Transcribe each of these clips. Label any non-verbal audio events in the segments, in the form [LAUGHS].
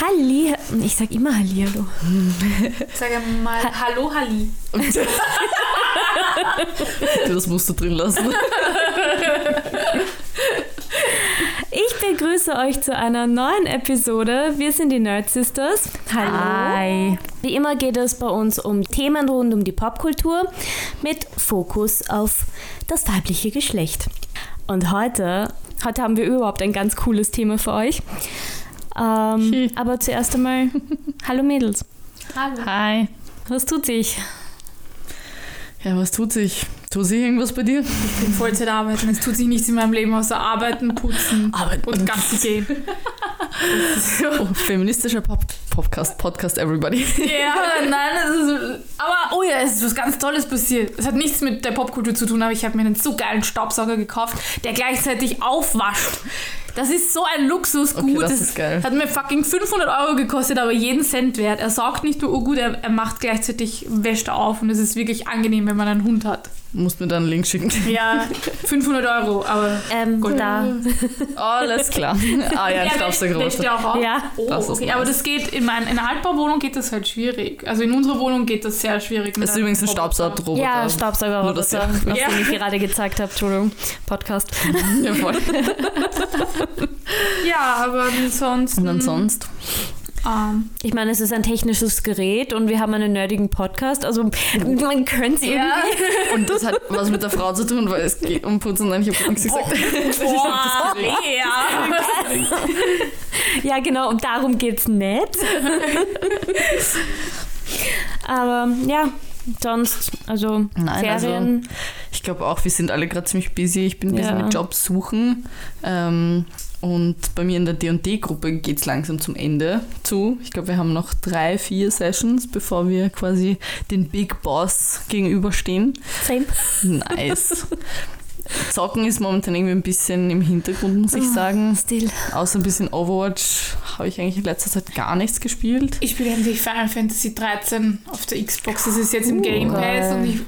Halli, ich sag immer Hallihallo. Sag mal Hallo Halli. [LAUGHS] das musst du drin lassen. Ich begrüße euch zu einer neuen Episode. Wir sind die Nerd Sisters. Hallo. Hi. Wie immer geht es bei uns um Themen rund um die Popkultur mit Fokus auf das weibliche Geschlecht. Und heute, heute haben wir überhaupt ein ganz cooles Thema für euch. Ähm, Hm. aber zuerst einmal, hallo Mädels. Hallo. Hi. Was tut sich? Ja, was tut sich? Tut sich irgendwas bei dir? Ich bin Vollzeit arbeiten. Es tut sich nichts in meinem Leben außer arbeiten, putzen Arbeiten. und Gassi gehen. Oh, feministischer Pop Podcast, Podcast Everybody. Ja, [LAUGHS] nein, es ist, aber oh ja, es ist was ganz Tolles passiert. Es hat nichts mit der Popkultur zu tun, aber ich habe mir einen so geilen Staubsauger gekauft, der gleichzeitig aufwascht. Das ist so ein Luxusgut. Okay, das ist geil. Hat mir fucking 500 Euro gekostet, aber jeden Cent wert. Er saugt nicht nur gut, er, er macht gleichzeitig, wäscht auf und es ist wirklich angenehm, wenn man einen Hund hat. Musst mir da einen Link schicken. Ja, [LAUGHS] 500 Euro, aber... Ähm, Gut. da. Alles klar. Ah ja, wäscht ihr auch auf? Ja. Oh, Das ist okay. nice. Aber das geht, in, mein, in einer Altbauwohnung geht das halt schwierig. Also in unserer Wohnung geht das sehr schwierig. Das ist übrigens ein Staubsaugerroboter. Ja, Staubsauger, Nur, dass was [LAUGHS] ihr- Ja. ich gerade gezeigt habe. Entschuldigung, Podcast. [LAUGHS] Ja, voll. [LAUGHS] Ja, aber ansonsten... Und dann sonst? Ähm, Ich meine, es ist ein technisches Gerät und wir haben einen nerdigen Podcast. Also man könnte es ja. irgendwie. Und das hat was mit der Frau zu tun, weil es geht um Putzen. Nein, ich habe nichts gesagt. [LAUGHS] Boah, ja. [LAUGHS] Ja, genau, und darum geht es nicht. Aber ja, sonst, also Nein, also- Serien. Ich glaube auch, wir sind alle gerade ziemlich busy. Ich bin busy Ja. mit Jobs suchen. Ähm, und bei mir in der D&D-Gruppe geht es langsam zum Ende zu. Ich glaube, wir haben noch drei, vier Sessions, bevor wir quasi den Big Boss gegenüberstehen. Same. Nice. [LAUGHS] Zocken ist momentan irgendwie ein bisschen im Hintergrund, muss ich sagen. Still. Außer ein bisschen Overwatch habe ich eigentlich in letzter Zeit gar nichts gespielt. Ich spiele endlich Final Fantasy 13 auf der Xbox. Das ist jetzt im Uh, Game Pass geil. und ich,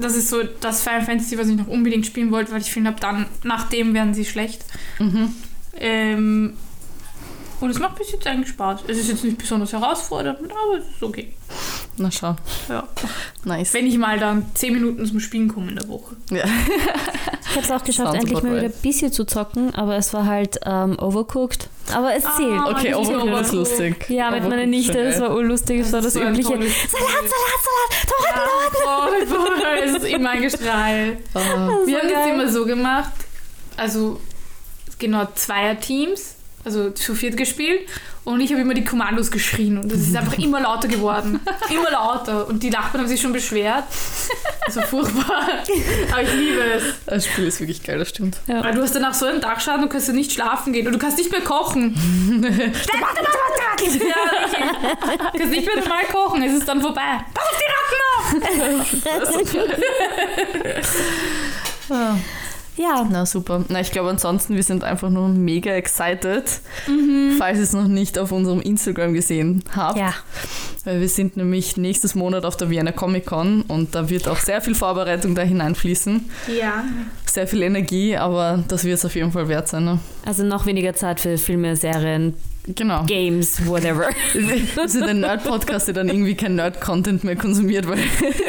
das ist so das Final Fantasy, was ich noch unbedingt spielen wollte, weil ich finde, ab dann, nach dem werden sie schlecht. Mhm. Ähm, und es macht bis jetzt eigentlich Spaß. Es ist jetzt nicht besonders herausfordernd, aber es ist okay. Na schau, Ja. nice. Wenn ich mal dann 10 Minuten zum Spielen komme in der Woche. Ja. [LAUGHS] Ich habe es auch geschafft, Sounds endlich mal wieder ein bisschen zu zocken, aber es war halt ähm, overcooked. Aber es Ah, zählt. Okay, Ich Overcooked ist lustig. Ja, mit meiner Nichte, das war urlustig, das war das so ein übliche. Salat, Salat, Salat, Tomaten, Ja, voll, voll. Es ist immer ein Gestrahl. Ah. Wir so haben das geil. immer so gemacht, also genau Zweier-Teams, also zu viert gespielt und ich habe immer die Kommandos geschrien und es ist einfach [LAUGHS] immer lauter geworden. Immer lauter und die Nachbarn haben sich schon beschwert. Also furchtbar. Aber ich liebe es. Das Spiel ist wirklich geil, das stimmt. Ja. Weil du hast danach so einen Dachschaden, du kannst ja nicht schlafen gehen und du kannst nicht mehr kochen. [LAUGHS] ja. Du kannst nicht mehr normal kochen, es ist dann vorbei. Pass auf die Ratten auf! [LAUGHS] Ja, Na super. Na, ich glaube ansonsten, wir sind einfach nur mega excited, Mhm. falls ihr es noch nicht auf unserem Instagram gesehen habt. ja. Weil wir sind nämlich nächstes Monat auf der Vienna Comic Con und da wird auch sehr viel Vorbereitung da hineinfließen. Ja. Sehr viel Energie, aber das wird es auf jeden Fall wert sein. Ne? Also noch weniger Zeit für Filme, Serien, Genau. Games, whatever. Wir sind ein Nerd-Podcast, der dann irgendwie kein Nerd-Content mehr konsumiert. Weil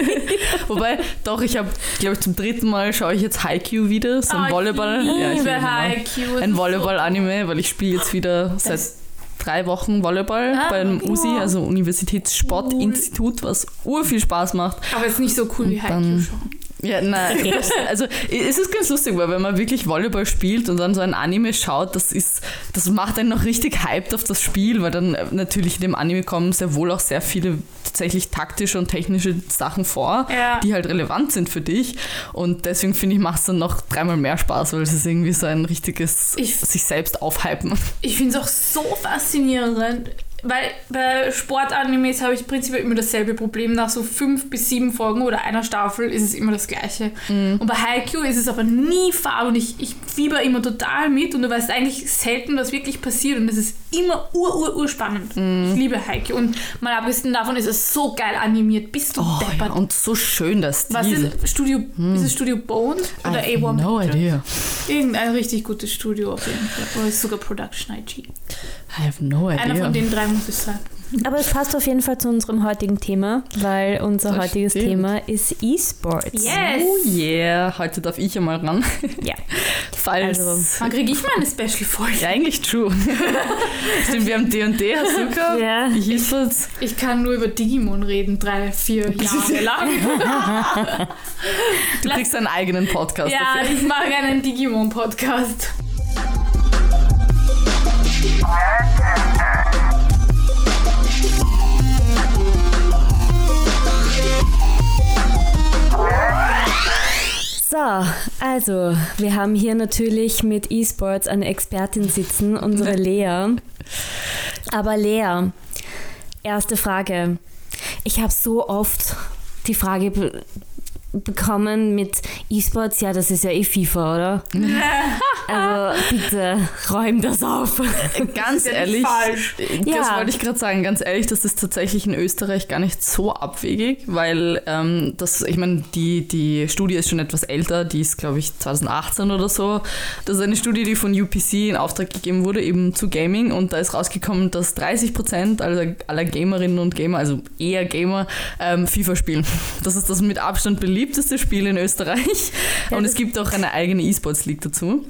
[LAUGHS] Wobei, doch, ich habe, glaube ich, zum dritten Mal schaue ich jetzt Haikyuu wieder, so ein Oh, Volleyball. Ich Ja, ich. Haikyuu. Ein Volleyball-Anime, weil ich spiele jetzt wieder seit Das- drei Wochen Volleyball Ah, beim okay. USI, also Universitätssportinstitut, was ur viel Spaß macht. Aber es ist nicht so cool wie Und Haikyuu dann- schon. Ja, nein, [LAUGHS] also es ist ganz lustig, weil wenn man wirklich Volleyball spielt und dann so ein Anime schaut, das ist, das macht einen noch richtig hyped auf das Spiel, weil dann äh, natürlich in dem Anime kommen sehr wohl auch sehr viele tatsächlich taktische und technische Sachen vor, Ja. die halt relevant sind für dich. Und deswegen finde ich, macht es dann noch dreimal mehr Spaß, weil es ist irgendwie so ein richtiges Ich- sich selbst aufhypen. Ich finde es auch so faszinierend, weil bei Sportanimes habe ich prinzipiell immer dasselbe Problem. Nach so fünf bis sieben Folgen oder einer Staffel ist es immer das Gleiche. Und bei Haikyuu ist es aber nie Farbe und ich, ich fieber immer total mit und du weißt eigentlich selten, was wirklich passiert und es ist immer ur, ur, ur spannend. Ich liebe Heike. Und mal abgesehen davon ist es so geil animiert. Bist du Oh, deppert. ja, und so schön das Stil. Was ist Studio, ist es Studio Bones oder I have A1 no Pictures? idea. Irgendein richtig gutes Studio auf jeden Fall. Oder ist sogar Production IG. I have no idea. Einer von den drei muss es sein. Aber es passt auf jeden Fall zu unserem heutigen Thema, weil unser Das heutiges stimmt. Thema ist E-Sports. Yes! Oh yeah, heute darf ich einmal ran. Ja. Falls. Also- Wann kriege ich mal eine Special-Folge? ja, eigentlich true. [LAUGHS] Stimmt, wir haben D&D, hast du gehabt? Ja. Ich. Ich kann nur über Digimon reden, drei, vier [LAUGHS] Jahre lang. [LAUGHS] Du kriegst einen eigenen Podcast ja, dafür. ich mache einen Digimon-Podcast. So, also, wir haben hier natürlich mit E-Sports eine Expertin sitzen, unsere [LAUGHS] Lea. Aber Lea, erste Frage. Ich habe so oft die Frage bekommen mit E-Sports, ja, das ist ja eh FIFA, oder? [LAUGHS] Also, bitte, räum das auf. Ganz ja nicht ehrlich, falsch. das Ja. wollte ich gerade sagen, ganz ehrlich, das ist tatsächlich in Österreich gar nicht so abwegig, weil ähm, das, ich meine, die, die Studie ist schon etwas älter, die ist glaube ich 2018 oder so. Das ist eine Studie, die von UPC in Auftrag gegeben wurde, eben zu Gaming und da ist rausgekommen, dass 30 Prozent aller, aller Gamerinnen und Gamer, also eher Gamer, ähm, FIFA spielen. Das ist das mit Abstand beliebteste Spiel in Österreich Ja, und es gibt auch eine eigene E-Sports League dazu.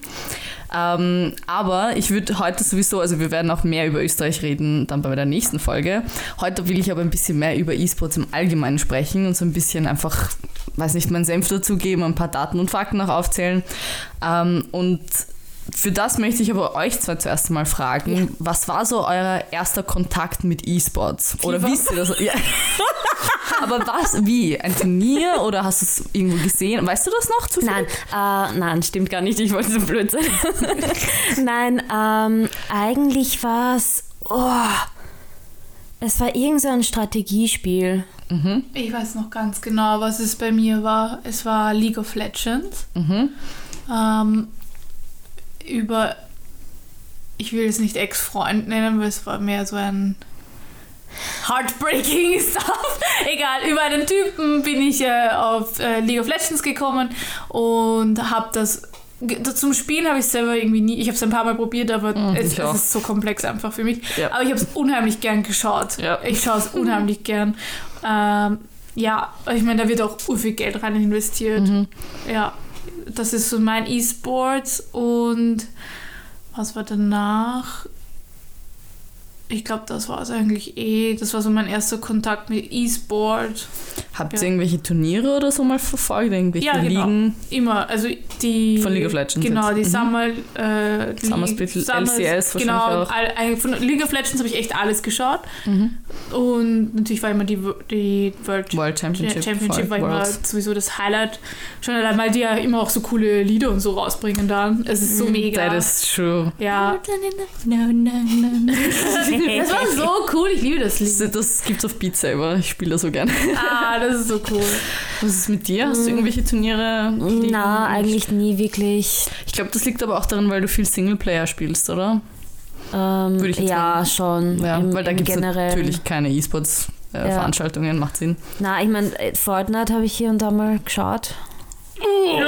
Ähm, aber ich würde heute sowieso, also wir werden auch mehr über Österreich reden, dann bei der nächsten Folge. Heute will ich aber ein bisschen mehr über E-Sports im Allgemeinen sprechen und so ein bisschen einfach, weiß nicht, meinen Senf dazugeben, ein paar Daten und Fakten noch aufzählen. Ähm, und für das möchte ich aber euch zwei zuerst mal fragen, Ja. was war so euer erster Kontakt mit E-Sports? Oder wisst ihr das? Ja. [LAUGHS] aber was, wie? Ein Turnier oder hast du es irgendwo gesehen? Weißt du das noch zufällig? Nein, äh, nein, stimmt gar nicht. Ich wollte so blöd sein. [LAUGHS] nein, ähm, eigentlich war es. Oh, es war irgend so ein Strategiespiel. Mhm. Ich weiß noch ganz genau, was es bei mir war. Es war League of Legends. Mhm. Ähm, über, ich will es nicht Ex-Freund nennen, weil es war mehr so ein heartbreaking [LAUGHS] Stuff. Egal, über einen Typen bin ich äh, auf äh, League of Legends gekommen und habe das zum Spielen habe ich selber irgendwie nie, ich habe es ein paar Mal probiert, aber Mhm, es, es ist so komplex einfach für mich. Ja. Aber ich habe es unheimlich gern geschaut. Ja. Ich schaue es unheimlich gern. Ähm, ja, ich meine, da wird auch viel Geld rein investiert. Mhm. Ja, das ist so mein E-Sports und was war danach? Ich glaube, das war es eigentlich eh. Das war so mein erster Kontakt mit E-Sport. Habt Ja. ihr irgendwelche Turniere oder so mal verfolgt? Irgendwelche Ja, genau. Ligen? Immer, also die... Von League of Legends Genau, jetzt. die Mhm. Summer... Äh, Summer Split, LCS wahrscheinlich Genau, auch. all, von League of Legends habe ich echt alles geschaut. Mhm. Und natürlich war immer die, die World World Championship. Championship war immer Worlds. sowieso das Highlight. Schon allein, weil die ja immer auch so coole Lieder und so rausbringen dann. Es ist so mega. That is true. ja. No, no, no. Das war so cool, ich liebe das Das, Lied. das gibt's auf Beat Saber. Ich spiele das so gerne. Ah, das ist so cool. Was ist mit dir? Hast du irgendwelche Turniere? Na, eigentlich nie wirklich. Ich glaube, das liegt aber auch daran, weil du viel Singleplayer spielst, oder? Ähm, Würde ich jetzt ja, schon. Ja, im, weil da gibt es natürlich keine E-Sports-Veranstaltungen, macht Sinn. Na, ich meine, Fortnite habe ich hier und da mal geschaut. I'm,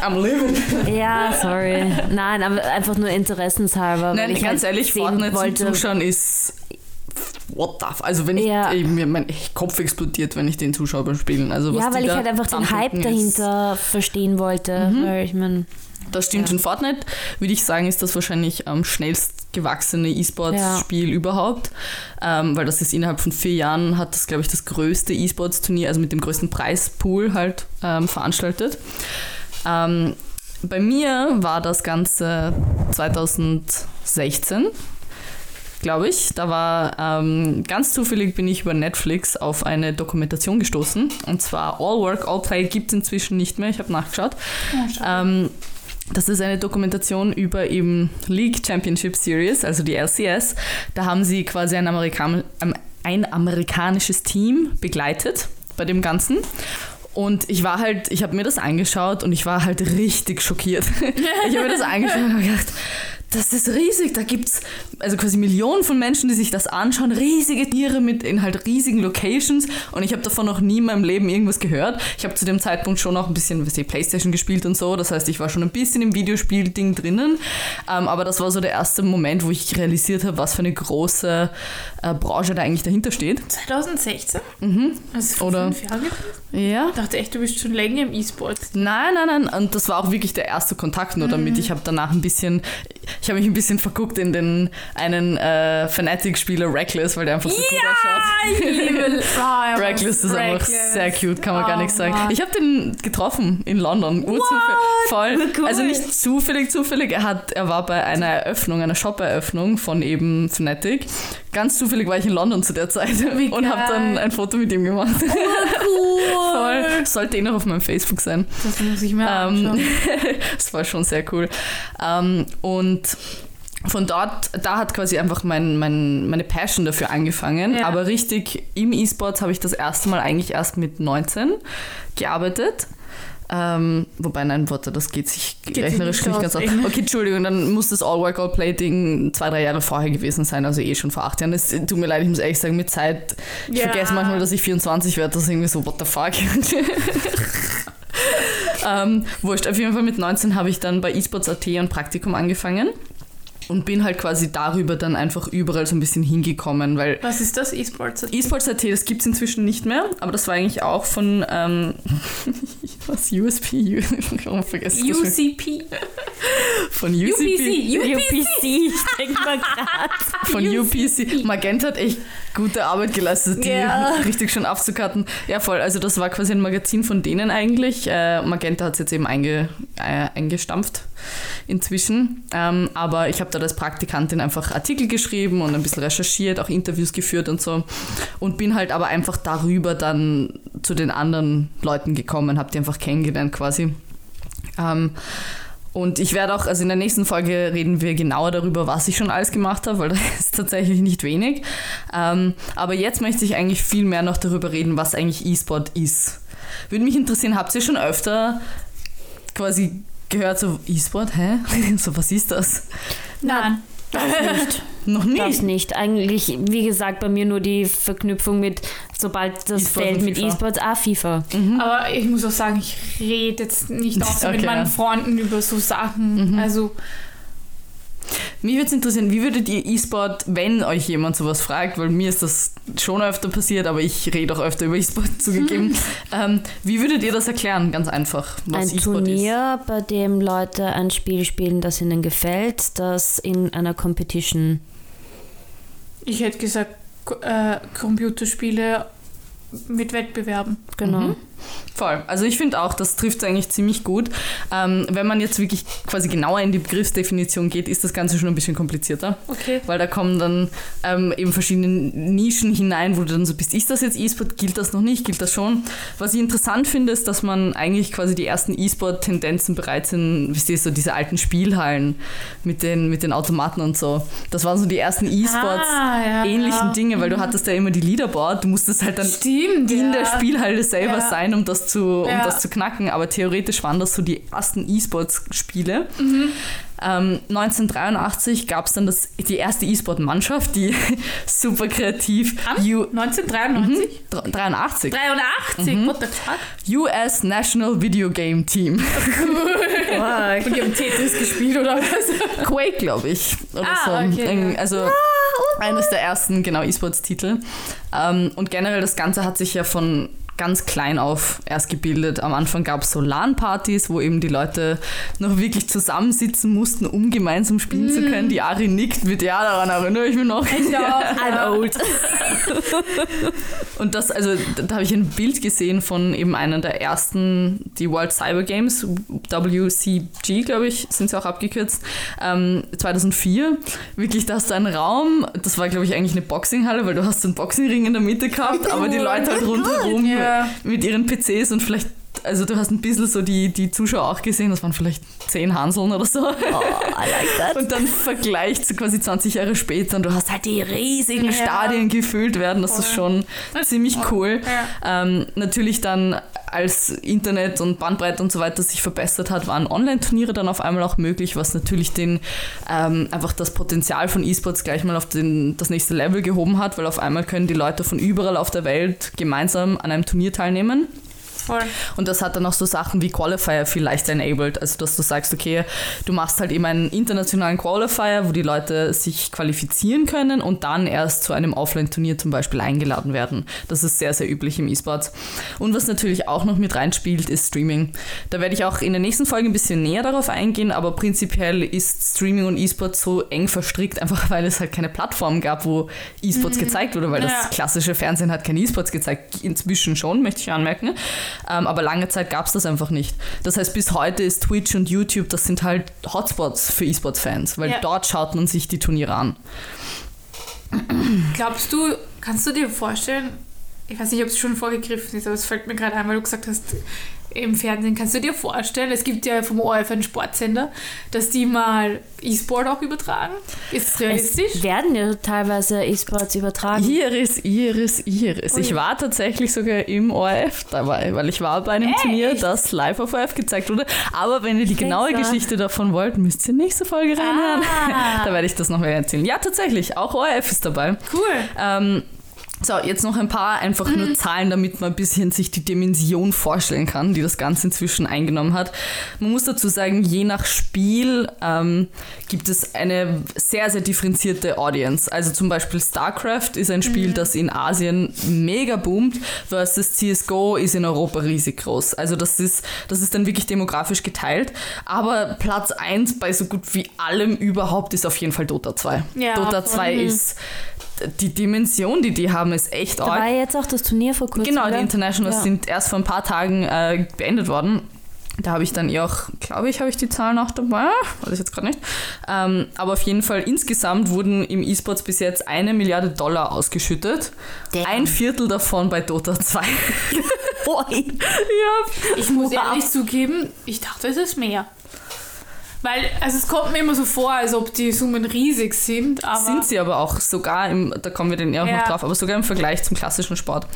I'm living. Ja, sorry. Nein, aber einfach nur interessenshalber. Nein, ganz halt ehrlich, Fortnite wollte. zum Zuschauen ist. What the f Also, wenn ich. Ja. Ey, mir mein Kopf explodiert, wenn ich den Zuschauer beim Spielen. Also, was Ja, weil ich halt einfach den Hype ist- dahinter verstehen wollte. Mhm. Weil ich meine, Das stimmt. Ja. In Fortnite würde ich sagen, ist das wahrscheinlich am schnellst gewachsene E-Sports-Spiel überhaupt. Ähm, weil das ist innerhalb von vier Jahren hat das, glaube ich, das größte E-Sports-Turnier, also mit dem größten Preispool halt ähm, veranstaltet. Ähm, bei mir war das Ganze 2016 glaube ich. Da war ähm, ganz zufällig bin ich über Netflix auf eine Dokumentation gestoßen. Und zwar All Work, All Play gibt es inzwischen nicht mehr. Ich habe nachgeschaut. Ähm, das ist eine Dokumentation über eben League Championship Series, also die LCS. Da haben sie quasi ein, Amerikan ähm, ein amerikanisches Team begleitet bei dem Ganzen. Und ich war halt, ich habe mir das angeschaut und ich war halt richtig schockiert. [LAUGHS] ich habe mir das angeschaut und gedacht, das ist riesig. Da gibt es also quasi Millionen von Menschen, die sich das anschauen. Riesige Tiere mit in halt riesigen Locations. Und ich habe davon noch nie in meinem Leben irgendwas gehört. Ich habe zu dem Zeitpunkt schon auch ein bisschen was die Playstation gespielt und so. Das heißt, ich war schon ein bisschen im Videospiel-Ding drinnen. Ähm, aber das war so der erste Moment, wo ich realisiert habe, was für eine große äh, Branche da eigentlich dahinter steht. 2016? Mhm. Also Oder- fünf Jahren gewesen? Ja. Ich dachte echt, du bist schon länger im E-Sport. Nein, nein, nein. Und das war auch wirklich der erste Kontakt nur damit. Ich habe danach ein bisschen, ich habe mich ein bisschen verguckt in den einen äh, Fnatic-Spieler Reckless, weil der einfach so gut ausschaut. oh, [LAUGHS] Reckless ist einfach sehr cute, kann man gar Oh, nichts sagen. Mann. Ich habe den getroffen in London. Voll. Cool. Also nicht zufällig, zufällig. Er, hat, er war bei einer Eröffnung, einer Shop-Eröffnung von eben Fnatic. Ganz zufällig war ich in London zu der Zeit Wie und habe dann ein Foto mit ihm gemacht. [LAUGHS] Cool. Voll. Sollte eh noch auf meinem Facebook sein. Das muss ich mir Ähm, anschauen. [LAUGHS] das war schon sehr cool. Ähm, und von dort, da hat quasi einfach mein, mein, meine Passion dafür angefangen. Ja. Aber richtig im E-Sports habe ich das erste Mal eigentlich erst mit 19 gearbeitet. Ähm, wobei, nein, warte, das geht sich sich rechnerisch nicht ganz aus. [LAUGHS] Okay, Entschuldigung, dann muss das All-Work-All-Play-Ding zwei, drei Jahre vorher gewesen sein, also eh schon vor acht Jahren. Es tut mir leid, ich muss ehrlich sagen, mit Zeit, ich Ja. vergesse manchmal, dass ich 24 werde, das ist irgendwie so, what the fuck. [LAUGHS] [LAUGHS] ähm, wurscht, auf jeden Fall mit 19 habe ich dann bei eSports.at ein Praktikum angefangen und bin halt quasi darüber dann einfach überall so ein bisschen hingekommen, weil Was ist das? E-Sports? eSports.at, das gibt es inzwischen nicht mehr, aber das war eigentlich auch von, ähm, [LAUGHS] was, USP? Warum [LAUGHS] vergesse ich das? UCP. Von UCP. UPC. UPC, ich denke mal gerade. Von UPC. Magenta hat echt gute Arbeit geleistet, die Ja. richtig schön abzukarten. Ja, voll. Also das war quasi ein Magazin von denen eigentlich. Äh, Magenta hat es jetzt eben einge, äh, eingestampft inzwischen. Ähm, aber ich habe da als Praktikantin einfach Artikel geschrieben und ein bisschen recherchiert, auch Interviews geführt und so. Und bin halt aber einfach darüber dann zu den anderen Leuten gekommen, habe die einfach kennengelernt quasi. Ähm, und ich werde auch, also in der nächsten Folge reden wir genauer darüber, was ich schon alles gemacht habe, weil [LAUGHS] das ist tatsächlich nicht wenig. Ähm, aber jetzt möchte ich eigentlich viel mehr noch darüber reden, was eigentlich E-Sport ist. Würde mich interessieren, habt ihr schon öfter quasi gehört, so E-Sport, hä? [LAUGHS] So, was ist das? Nein. Das nicht. Noch nie. Das nicht. Eigentlich, wie gesagt, bei mir nur die Verknüpfung mit, sobald das Feld und mit. E-Sports, ah, FIFA. Aber ich muss auch sagen, ich rede jetzt nicht auch so mit Okay, meinen ja. Freunden über so Sachen. Also, Mich würde es interessieren, wie würdet ihr E-Sport, wenn euch jemand sowas fragt, weil mir ist das schon öfter passiert, aber ich rede auch öfter über E-Sport [LAUGHS] zugegeben. [LAUGHS] ähm, wie würdet ihr das erklären? Ganz einfach, was Ein E-Sport ist. Turnier, bei dem Leute ein Spiel spielen, das ihnen gefällt, das in einer Competition. ich hätte gesagt, äh, Computerspiele mit Wettbewerben. Genau. Mhm. Voll. Also ich finde auch, das trifft eigentlich ziemlich gut. Ähm, wenn man jetzt wirklich quasi genauer in die Begriffsdefinition geht, ist das Ganze schon ein bisschen komplizierter. Okay. Weil da kommen dann ähm, eben verschiedene Nischen hinein, wo du dann so bist, ist das jetzt E-Sport, gilt das noch nicht, gilt das schon? Was ich interessant finde, ist, dass man eigentlich quasi die ersten E-Sport-Tendenzen bereits in, wisst ihr, so diese alten Spielhallen mit den, mit den Automaten und so. Das waren so die ersten E-Sports. Ah, ja. Dinge, weil du hattest ja immer die Leaderboard, du musstest halt dann Stimmt, in ja. der Spielhalle selber Ja. sein, um das, zu, um Ja. das zu knacken. Aber theoretisch waren das so die ersten E-Sports-Spiele. Mhm. Ähm, 1983 gab es dann das, die erste E-Sport-Mannschaft, die [LAUGHS] super kreativ Am U 1993? Dr- 83 83, Mhm. what the fuck? US National Video Game Team. Und [LAUGHS] die haben Tetris gespielt oder was? Quake, glaube ich. Oder Ah, so. okay, Irgend- ja. Also eines der ersten, genau, E-Sports-Titel. Ähm, und generell das Ganze hat sich ja von ganz klein auf erst gebildet. Am Anfang gab es so LAN-Partys, wo eben die Leute noch wirklich zusammensitzen mussten, um gemeinsam spielen zu können. Die Ari nickt mit, ja, daran erinnere ich mich noch. Ja, [LAUGHS] I'm old. Und das, also da, da habe ich ein Bild gesehen von eben einer der ersten, die World Cyber Games, WCG, glaube ich, sind sie auch abgekürzt, ähm, 2004. Wirklich, da hast du einen Raum, das war, glaube ich, eigentlich eine Boxinghalle, weil du hast so einen Boxingring in der Mitte gehabt, aber die Leute halt rundherum Ja. Mit ihren PCs und vielleicht Also du hast ein bisschen so die, die Zuschauer auch gesehen, das waren vielleicht zehn Hanseln oder so. Oh, I like that. Und dann Vergleich zu quasi 20 Jahre später und du hast halt die riesigen Ja. Stadien gefüllt werden. Das ist schon ziemlich cool. Ja. Ähm, natürlich dann, als Internet und Bandbreite und so weiter sich verbessert hat, waren Online-Turniere dann auf einmal auch möglich, was natürlich den, ähm, einfach das Potenzial von E-Sports gleich mal auf den, das nächste Level gehoben hat, weil auf einmal können die Leute von überall auf der Welt gemeinsam an einem Turnier teilnehmen. Voll. Und das hat dann auch so Sachen wie Qualifier viel leichter enabled. Also, dass du sagst, okay, du machst halt eben einen internationalen Qualifier, wo die Leute sich qualifizieren können und dann erst zu einem Offline-Turnier zum Beispiel eingeladen werden. Das ist sehr, sehr üblich im E-Sports. Und was natürlich auch noch mit reinspielt, ist Streaming. Da werde ich auch in der nächsten Folge ein bisschen näher darauf eingehen, aber prinzipiell ist Streaming und E-Sports so eng verstrickt, einfach weil es halt keine Plattform gab, wo E-Sports gezeigt wurde, weil Ja. das klassische Fernsehen hat keine E-Sports gezeigt. Inzwischen schon, möchte ich anmerken. Ähm, aber lange Zeit gab es das einfach nicht. Das heißt, bis heute ist Twitch und YouTube, das sind halt Hotspots für E-Sports-Fans, weil Ja. dort schaut man sich die Turniere an. Glaubst du, kannst du dir vorstellen, ich weiß nicht, ob es schon vorgegriffen ist, aber es fällt mir gerade ein, weil du gesagt hast, im Fernsehen, kannst du dir vorstellen, es gibt ja vom ORF einen Sportsender, dass die mal E-Sport auch übertragen? Ist es realistisch? Es werden ja teilweise E-Sports übertragen. Iris, Iris, Iris. Ui. Ich war tatsächlich sogar im ORF dabei, weil ich war bei einem Echt? Turnier, das live auf ORF gezeigt wurde. Aber wenn ihr die genaue Sechser. Geschichte davon wollt, müsst ihr nächste Folge reinhören. Ah. [LAUGHS] da werde ich das noch mehr erzählen. Ja, tatsächlich, auch ORF ist dabei. Cool. Ähm, so, jetzt noch ein paar einfach nur Zahlen, damit man ein bisschen sich die Dimension vorstellen kann, die das Ganze inzwischen eingenommen hat. Man muss dazu sagen, je nach Spiel ähm, gibt es eine sehr, sehr differenzierte Audience. Also zum Beispiel StarCraft ist ein Spiel, das in Asien mega boomt, versus CSGO ist in Europa riesig groß. Also das ist, das ist dann wirklich demografisch geteilt. Aber Platz 1 bei so gut wie allem überhaupt ist auf jeden Fall Dota 2. Ja, Dota voll. 2 ist die Dimension, die die haben, ist echt Da war arg. ja jetzt auch das Turnier vor kurzem. Genau, die? Internationals Ja. sind erst vor ein paar Tagen äh, beendet worden. Da habe ich dann eh auch, glaube ich, habe ich die Zahlen auch dabei, weiß ich jetzt gerade nicht. Ähm, aber auf jeden Fall insgesamt wurden im E-Sports bis jetzt eine Milliarde Dollar ausgeschüttet. Damn. Ein Viertel davon bei Dota 2. Ui. [LAUGHS] ja, Ich muss Wow. ehrlich zugeben, ich dachte, es ist mehr. Weil, also es kommt mir immer so vor, als ob die Summen riesig sind, aber sind sie aber auch sogar im, da kommen wir dann eher Ja. noch drauf, aber sogar im Vergleich zum klassischen Sport.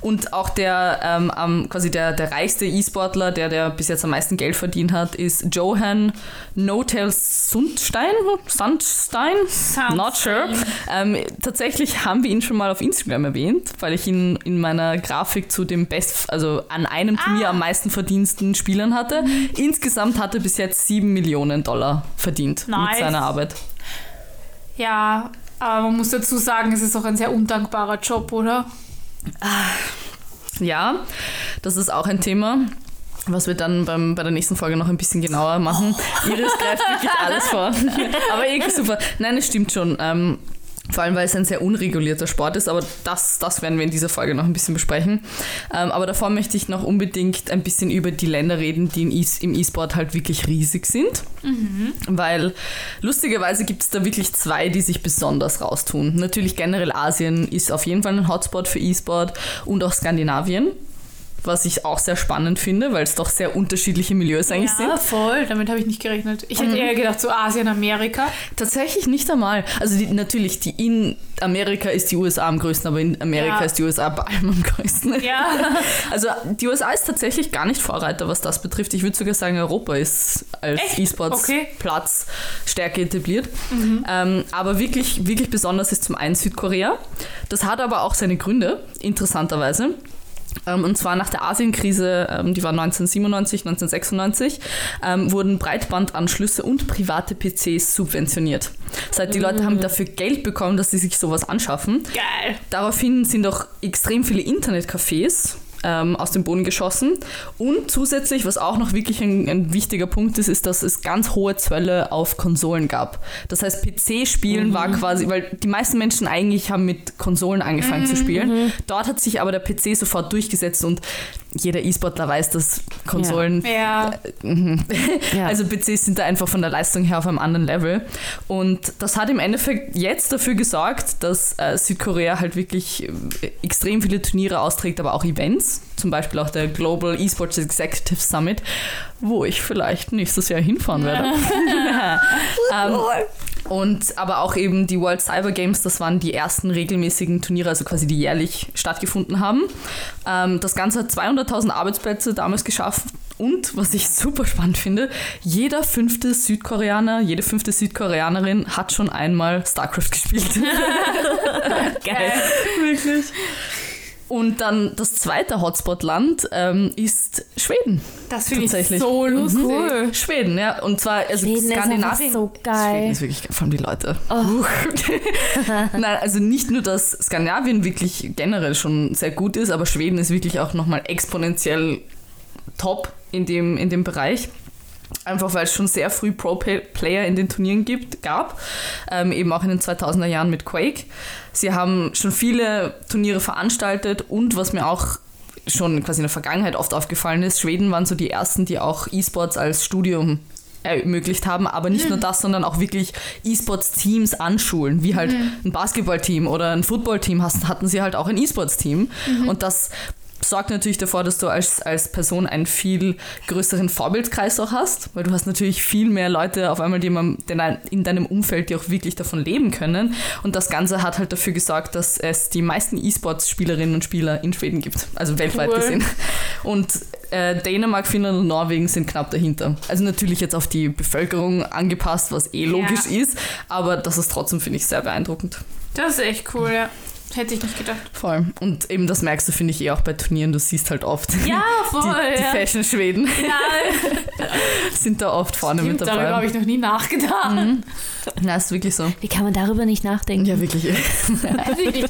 Und auch der ähm, quasi der, der reichste E-Sportler, der, der bis jetzt am meisten Geld verdient hat, ist Johan Notel Sundstein. Sundstein? Sundstein. Not sure. Ähm, tatsächlich haben wir ihn schon mal auf Instagram erwähnt, weil ich ihn in meiner Grafik zu dem Best, also an einem Turnier Ah. am meisten verdiensten Spielern hatte. Mhm. Insgesamt hat er bis jetzt 7 Millionen Dollar verdient mit Nice. seiner Arbeit. ja, aber man muss dazu sagen, es ist auch ein sehr undankbarer Job, oder? Ja, das ist auch ein Thema, was wir dann beim, bei der nächsten Folge noch ein bisschen genauer machen. Iris greift wirklich [LAUGHS] alles vor. Aber irgendwie super. Nein, es stimmt schon. Ähm, vor allem, weil es ein sehr unregulierter Sport ist, aber das, das werden wir in dieser Folge noch ein bisschen besprechen. Ähm, aber davor möchte ich noch unbedingt ein bisschen über die Länder reden, die E- im E-Sport halt wirklich riesig sind. Weil lustigerweise gibt es da wirklich zwei, die sich besonders raustun. Natürlich generell Asien ist auf jeden Fall ein Hotspot für E-Sport und auch Skandinavien. Was ich auch sehr spannend finde, weil es doch sehr unterschiedliche Milieus eigentlich ja, sind. voll. Damit habe ich nicht gerechnet. Ich hätte eher gedacht, so Asien, Amerika. Tatsächlich nicht einmal. Also die, natürlich, die in Amerika ist die USA am größten, aber in Amerika Ja. ist die USA bei allem am größten. Ja. [LAUGHS] Also die USA ist tatsächlich gar nicht Vorreiter, was das betrifft. Ich würde sogar sagen, Europa ist als? E-Sports-Platz Okay. stärker etabliert. Mhm. Ähm, aber wirklich, wirklich besonders ist zum einen Südkorea. Das hat aber auch seine Gründe, interessanterweise. Ähm, und zwar nach der Asienkrise, ähm, die war 1997, 1996, ähm, wurden Breitbandanschlüsse und private PCs subventioniert. Das heißt, die Leute haben dafür Geld bekommen, dass sie sich sowas anschaffen. Geil. Daraufhin sind auch extrem viele Internetcafés ähm, aus dem Boden geschossen. Und zusätzlich, was auch noch wirklich ein, ein wichtiger Punkt ist, ist, dass es ganz hohe Zölle auf Konsolen gab. Das heißt, PC-Spielen war quasi, weil die meisten Menschen eigentlich haben mit Konsolen angefangen zu spielen. Dort hat sich aber der PC sofort durchgesetzt und jeder E-Sportler weiß, dass Konsolen Ja. Ja. [LAUGHS] also PCs sind da einfach von der Leistung her auf einem anderen Level. Und das hat im Endeffekt jetzt dafür gesorgt, dass äh, Südkorea halt wirklich äh, extrem viele Turniere austrägt, aber auch Events. Zum Beispiel auch der Global Esports Executive Summit, wo ich vielleicht nächstes Jahr hinfahren werde. [LAUGHS] ähm, und aber auch eben die World Cyber Games, das waren die ersten regelmäßigen Turniere, also quasi die jährlich stattgefunden haben. Ähm, das Ganze hat 200.000 Arbeitsplätze damals geschaffen. Und was ich super spannend finde, jeder fünfte Südkoreaner, jede fünfte Südkoreanerin hat schon einmal StarCraft gespielt. [LAUGHS] Geil. [LAUGHS] Wirklich. Und dann das zweite Hotspot-Land ähm, ist Schweden. Das finde ich Tatsächlich. so lustig. Mhm. Schweden, ja. Und zwar also Schweden ist Skandinavien. einfach so Schweden geil. ist wirklich, vor allem die Leute. Huch. [LAUGHS] Nein, also nicht nur, dass Skandinavien wirklich generell schon sehr gut ist, aber Schweden ist wirklich auch nochmal exponentiell top in dem, in dem Bereich. Einfach weil es schon sehr früh Pro-Player in den Turnieren gibt, gab, ähm, eben auch in den 2000er Jahren mit Quake. Sie haben schon viele Turniere veranstaltet und was mir auch schon quasi in der Vergangenheit oft aufgefallen ist, Schweden waren so die ersten, die auch E-Sports als Studium ermöglicht haben, aber nicht nur das, sondern auch wirklich E-Sports-Teams anschulen, wie halt ein Basketballteam oder ein Footballteam hatten sie halt auch ein E-Sports-Team. Und das sorgt natürlich davor, dass du als, als Person einen viel größeren Vorbildkreis auch hast, weil du hast natürlich viel mehr Leute auf einmal, die man in deinem Umfeld, die auch wirklich davon leben können. Und das Ganze hat halt dafür gesorgt, dass es die meisten E-Sports-Spielerinnen und Spieler in Schweden gibt, also weltweit Cool. gesehen. Und äh, Dänemark, Finnland und Norwegen sind knapp dahinter. Also natürlich jetzt auf die Bevölkerung angepasst, was eh logisch Ja. ist, aber das ist trotzdem, finde ich, sehr beeindruckend. Das ist echt cool, ja. Hätte ich nicht gedacht. Voll. Und eben das merkst du, finde ich, eh auch bei Turnieren. Du siehst halt oft Ja, [LAUGHS] voll. die, die ja. Fashion-Schweden ja, [LAUGHS] sind da oft vorne mit stimmt, darüber dabei. habe ich noch nie nachgedacht. Na, ist wirklich so. Wie kann man darüber nicht nachdenken? Ja, wirklich. [LAUGHS] Also ich,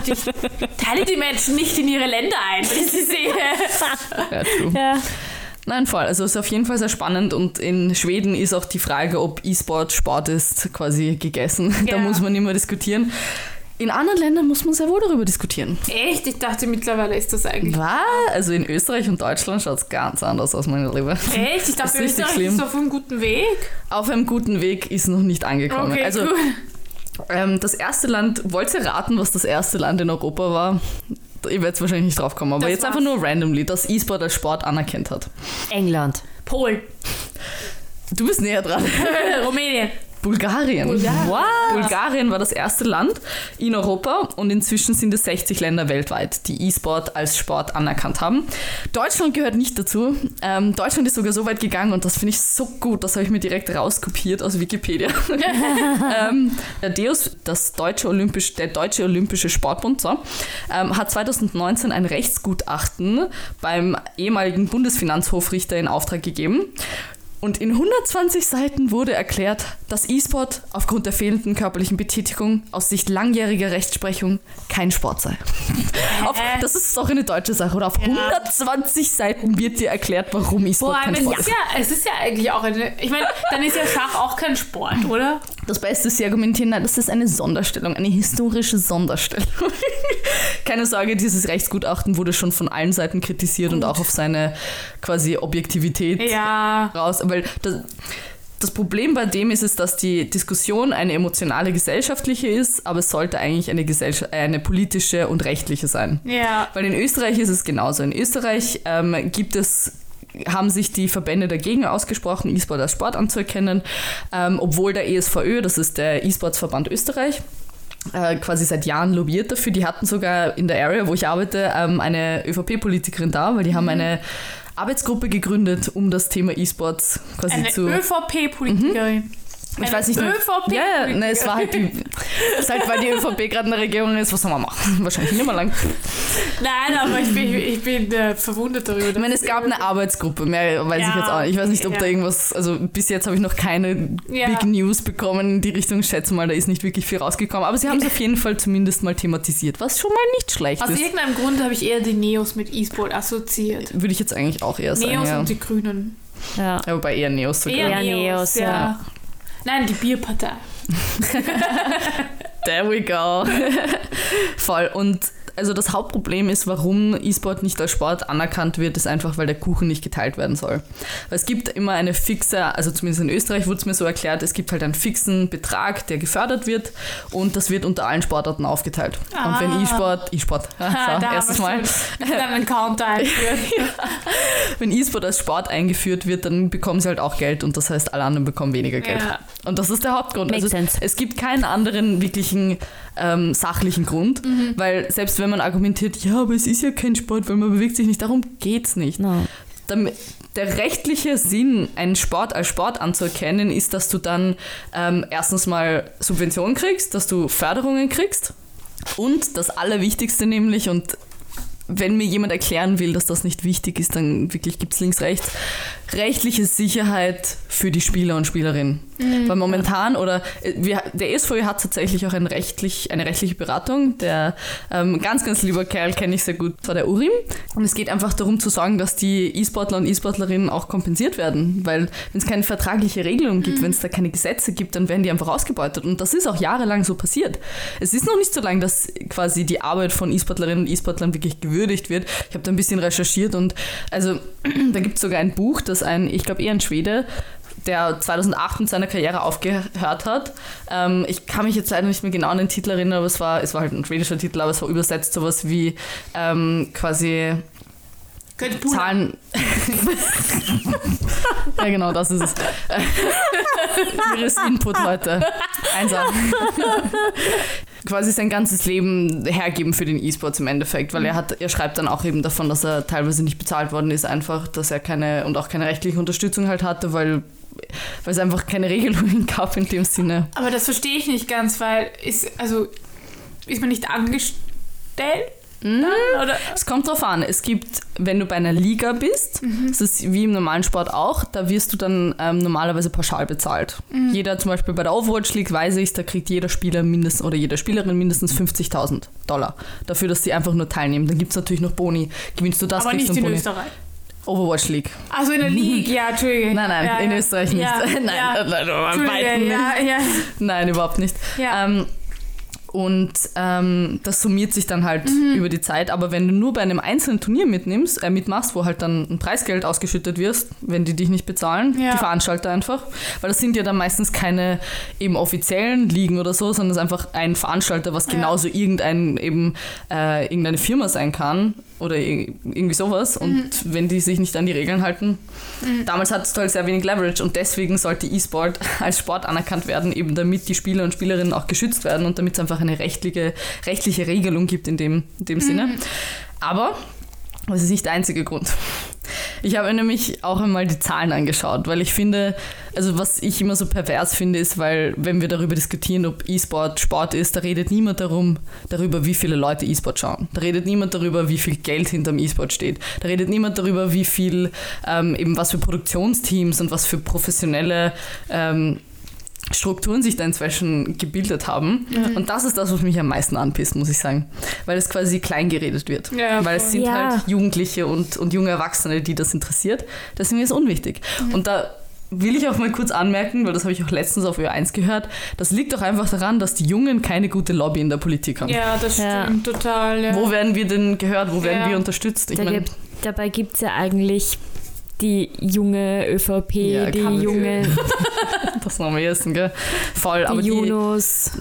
teile die Menschen nicht in ihre Länder ein, wenn ich sie sehe. Ja, true. Ja. Nein, voll. Also es ist auf jeden Fall sehr spannend und in Schweden ist auch die Frage, ob E-Sport Sport ist, quasi gegessen. Da Ja. muss man immer diskutieren. In anderen Ländern muss man sehr wohl darüber diskutieren. Echt? Ich dachte mittlerweile ist das eigentlich. Was? Also in Österreich und Deutschland schaut es ganz anders aus, meine Liebe. Echt? Ich Das dachte, ist Österreich schlimm. ist auf einem guten Weg. Auf einem guten Weg ist noch nicht angekommen. Okay, also cool. ähm, das erste Land, wollt ihr raten, was das erste Land in Europa war? Ihr werdet wahrscheinlich nicht drauf kommen, aber Das jetzt einfach nur randomly, das E-Sport als Sport anerkannt hat. England. Polen. Du bist näher dran. [LAUGHS] Rumänien. Bulgarien. Bulgarien. Wow. Bulgarien war das erste Land in Europa und inzwischen sind es 60 Länder weltweit, die E-Sport als Sport anerkannt haben. Deutschland gehört nicht dazu. Ähm, Deutschland ist sogar so weit gegangen und das finde ich so gut, das habe ich mir direkt rauskopiert aus Wikipedia. [LAUGHS] ähm, der DEUS, das Deutsche Olympisch, der Deutsche Olympische Sportbund, so, ähm, hat 2019 ein Rechtsgutachten beim ehemaligen Bundesfinanzhofrichter in Auftrag gegeben. Und in 120 Seiten wurde erklärt, dass E-Sport aufgrund der fehlenden körperlichen Betätigung aus Sicht langjähriger Rechtsprechung kein Sport sei. Auf, das ist doch eine deutsche Sache. Oder auf 120 Seiten wird dir erklärt, warum E-Sport kein Sport ist. ja, es ist ja eigentlich auch eine. Ich meine, dann ist ja Schach auch kein Sport, oder? Das Beste ist, sie argumentieren, nein, das ist eine Sonderstellung, eine historische Sonderstellung. [LAUGHS] Keine Sorge, dieses Rechtsgutachten wurde schon von allen Seiten kritisiert und auch auf seine quasi Objektivität Ja. raus. Weil das, das Problem bei dem ist es, dass die Diskussion eine emotionale gesellschaftliche ist, aber es sollte eigentlich eine, eine politische und rechtliche sein. Ja. Weil in Österreich ist es genauso. In Österreich ähm, gibt es haben sich die Verbände dagegen ausgesprochen, E-Sport als Sport anzuerkennen, ähm, obwohl der ESVÖ, das ist der E-Sports-Verband Österreich, äh, quasi seit Jahren lobbyiert dafür. Die hatten sogar in der Area, wo ich arbeite, ähm, eine ÖVP-Politikerin da, weil die haben eine Arbeitsgruppe gegründet, um das Thema E-Sports quasi Eine zu... ÖVP-Politikerin. Ich Eine weiß nicht. ÖVP ja, ja, ne, es war halt, die, es ist halt, weil die ÖVP gerade in der Regierung ist, was soll man machen? [LAUGHS] Wahrscheinlich nicht mehr lang. Nein, aber ich bin, ich bin äh, verwundert darüber. Ich meine, es gab eine Arbeitsgruppe, mehr weiß ich Ja, jetzt auch nicht. Ich weiß nicht, ob ja. da irgendwas, also bis jetzt habe ich noch keine Ja. Big News bekommen in die Richtung. Ich schätze mal, da ist nicht wirklich viel rausgekommen. Aber sie haben es auf jeden Fall zumindest mal thematisiert, was schon mal nicht schlecht Aus ist. irgendeinem Grund habe ich eher die Neos mit E-Sport assoziiert. Würde ich jetzt eigentlich auch eher sagen. Neos Ja. und die Grünen. Ja. ja, wobei eher Neos sogar. Eher Ja, Neos, Neos, ja. Nein, die Bierpartei. [LAUGHS] There we go. [LAUGHS] Voll. Und also das Hauptproblem ist, warum E-Sport nicht als Sport anerkannt wird, ist einfach, weil der Kuchen nicht geteilt werden soll. Weil es gibt immer eine fixe, also zumindest in Österreich wurde es mir so erklärt, es gibt halt einen fixen Betrag, der gefördert wird und das wird unter allen Sportarten aufgeteilt. Ah. Und wenn E-Sport, E-Sport, ja, [LAUGHS] Ha, [LAUGHS] so, erstes Mal, einen Counter eingeführt. [LAUGHS] wenn E-Sport als Sport eingeführt wird, dann bekommen sie halt auch Geld und das heißt, alle anderen bekommen weniger Geld. Ja. Und das ist der Hauptgrund. Makes Also sense. es gibt keinen anderen wirklichen ähm, sachlichen Grund, Mhm. weil selbst wenn man argumentiert, ja, aber es ist ja kein Sport, weil man bewegt sich nicht, darum geht's nicht. No. Damit, der rechtliche Sinn, einen Sport als Sport anzuerkennen, ist, dass du dann ähm, erstens mal Subventionen kriegst, dass du Förderungen kriegst und das Allerwichtigste nämlich, und wenn mir jemand erklären will, dass das nicht wichtig ist, dann wirklich gibt es links, rechts, rechtliche Sicherheit für die Spieler und Spielerinnen. Weil momentan, oder äh, wir, der ESVÖ hat tatsächlich auch ein rechtlich, eine rechtliche Beratung. Der ähm, ganz, ganz lieber Kerl kenne ich sehr gut, war der Urim. Und es geht einfach darum zu sorgen, dass die E-Sportler und E-Sportlerinnen auch kompensiert werden. Weil wenn es keine vertragliche Regelung gibt, wenn es da keine Gesetze gibt, dann werden die einfach ausgebeutet. Und das ist auch jahrelang so passiert. Es ist noch nicht so lange, dass quasi die Arbeit von E-Sportlerinnen und E-Sportlern wirklich gewürdigt wird. Ich habe da ein bisschen recherchiert und also [CLEARS THROAT] da gibt es sogar ein Buch, das ein, ich glaube eher ein Schwede, der 2008 mit seiner Karriere aufgehört hat. Ähm, ich kann mich jetzt leider nicht mehr genau an den Titel erinnern, aber es war, es war halt ein schwedischer Titel, aber es war übersetzt sowas wie ähm, quasi. Zahlen. [LAUGHS] ja, genau, das ist es. [LAUGHS] Ihres Input heute. Einsam. Quasi sein ganzes Leben hergeben für den E-Sports im Endeffekt, weil er hat, er schreibt dann auch eben davon, dass er teilweise nicht bezahlt worden ist, einfach, dass er keine und auch keine rechtliche Unterstützung halt hatte, weil, weil es einfach keine Regelungen [LAUGHS] gab in dem Sinne. Aber das verstehe ich nicht ganz, weil ist, also, ist man nicht angestellt? Mhm. Dann? Es kommt drauf an. Es gibt, wenn du bei einer Liga bist, das ist wie im normalen Sport auch, da wirst du dann ähm, normalerweise pauschal bezahlt. Jeder, zum Beispiel bei der Overwatch League, weiß ich, da kriegt jeder Spieler mindestens oder jede Spielerin mindestens 50.000 Dollar dafür, dass sie einfach nur teilnehmen. Dann gibt es natürlich noch Boni. Gewinnst du das, Aber nicht in Boni. Österreich. Overwatch League. Also in der League, [LAUGHS] ja, Entschuldige. Nein, nein, ja, in ja. Österreich nicht. Ja, [LAUGHS] nein, ja. nein, nein, ja. Nein, überhaupt nicht. Ähm, und ähm, das summiert sich dann halt Mhm. über die Zeit. Aber wenn du nur bei einem einzelnen Turnier mitnimmst, äh, mitmachst, wo halt dann ein Preisgeld ausgeschüttet wirst, wenn die dich nicht bezahlen, Ja. die Veranstalter einfach, weil das sind ja dann meistens keine eben offiziellen Ligen oder so, sondern es ist einfach ein Veranstalter, was Ja. genauso irgendein eben äh, irgendeine Firma sein kann oder ir- irgendwie sowas. Und Mhm. wenn die sich nicht an die Regeln halten, damals hattest du halt sehr wenig Leverage und deswegen sollte E-Sport [LAUGHS] als Sport anerkannt werden, eben damit die Spieler und Spielerinnen auch geschützt werden und damit es einfach eine rechtliche, rechtliche Regelung gibt in dem, in dem Sinne. Aber das ist nicht der einzige Grund. Ich habe nämlich auch einmal die Zahlen angeschaut, weil ich finde, also was ich immer so pervers finde, ist, weil wenn wir darüber diskutieren, ob E-Sport Sport ist, da redet niemand darum, darüber, wie viele Leute E-Sport schauen. Da redet niemand darüber, wie viel Geld hinterm E-Sport steht. Da redet niemand darüber, wie viel, ähm, eben was für Produktionsteams und was für professionelle ähm, Strukturen sich da inzwischen gebildet haben. Und das ist das, was mich am meisten anpisst, muss ich sagen. Weil es quasi klein geredet wird. Ja, Weil es sind Ja. halt Jugendliche und, und junge Erwachsene, die das interessiert. Deswegen ist es unwichtig. Und da will ich auch mal kurz anmerken, weil das habe ich auch letztens auf Ö1 gehört, das liegt doch einfach daran, dass die Jungen keine gute Lobby in der Politik haben. Ja, das Ja. stimmt total. Ja. Wo werden wir denn gehört? Wo werden Ja. wir unterstützt? Ich Da meine, gibt, dabei gibt es ja eigentlich die junge ÖVP, Ja, die junge, [LAUGHS] das noch am ehesten, gell? Voll, aber die die Junos.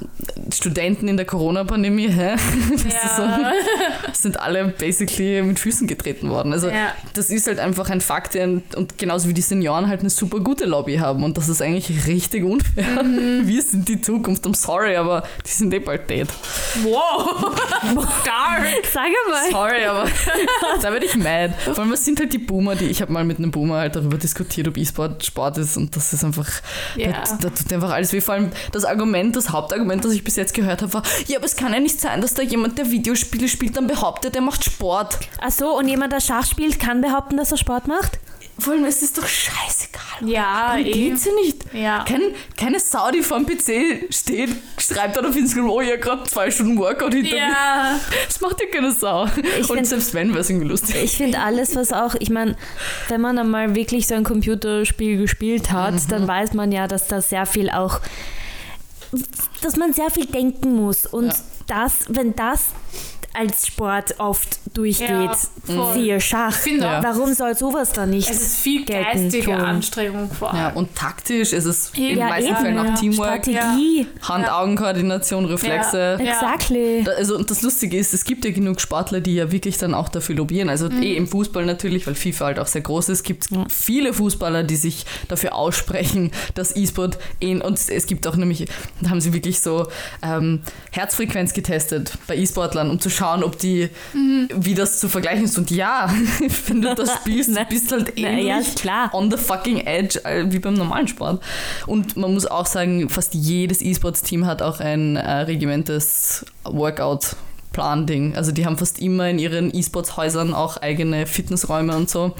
Studenten in der Corona-Pandemie, hä? [LAUGHS] Ja. [LAUGHS] sind alle basically mit Füßen getreten worden. Also Ja. das ist halt einfach ein Fakt und genauso wie die Senioren halt eine super gute Lobby haben und das ist eigentlich richtig unfair. Mhm. [LAUGHS] Wir sind die Zukunft, I'm sorry, aber die sind eh bald dead. Wow. Dark. Sag einmal. Sorry, aber da werde ich mad. Vor allem, es sind halt die Boomer, die ich habe mal mit einem Boomer halt darüber diskutiert, ob E-Sport Sport ist und das ist einfach, Ja. da, da tut einfach alles weh. Vor allem das Argument, das Hauptargument, das ich bis jetzt gehört habe, war, ja, aber es kann ja nicht sein, dass da jemand, der Videospiele spielt, dann behauptet, er macht Sport. Ach so, und jemand, der Schach spielt, kann behaupten, dass er Sport macht? Vor allem, es ist doch scheißegal. Ja, Darum eh. geht's ja nicht. Ja. Kein, keine Sau, die vor dem PC steht, schreibt dann auf Instagram, oh, ja, gerade zwei Stunden Workout hinter mir. Ja. Das macht ja keine Sau. Ich Und find- selbst wenn, wäre es irgendwie lustig. Ich finde alles, was auch, ich meine, wenn man einmal wirklich so ein Computerspiel gespielt hat, Mhm. dann weiß man ja, dass da sehr viel auch, dass man sehr viel denken muss. Und Ja. das, wenn das als Sport oft durchgeht, Ja, siehe Schach. finde Ja. Warum soll sowas dann nicht es ist viel geistige tun? Anstrengung vor allem. Ja, und taktisch ist es in den Ja, meisten eben, Fällen auch ja. Teamwork, Strategie. Hand-Augen-Koordination, Reflexe. Ja. Exactly. Da- Also, und das Lustige ist, es gibt ja genug Sportler, die ja wirklich dann auch dafür lobbyieren. Also Mhm. eh im Fußball natürlich, weil FIFA halt auch sehr groß ist, gibt es viele Fußballer, die sich dafür aussprechen, dass E-Sport in, und es gibt auch nämlich, da haben sie wirklich so ähm, Herzfrequenz getestet bei E-Sportlern, um zu schauen, ob die, Mhm. wie das zu vergleichen ist. Und ja, [LAUGHS] wenn du das [LAUGHS] spielst, du bist halt Na, ähnlich ja, klar. on the fucking edge äh, wie beim normalen Sport. Und man muss auch sagen, fast jedes E-Sports-Team hat auch ein äh, regimentes Workout-Plan-Ding. Also die haben fast immer in ihren E-Sports-Häusern auch eigene Fitnessräume und so.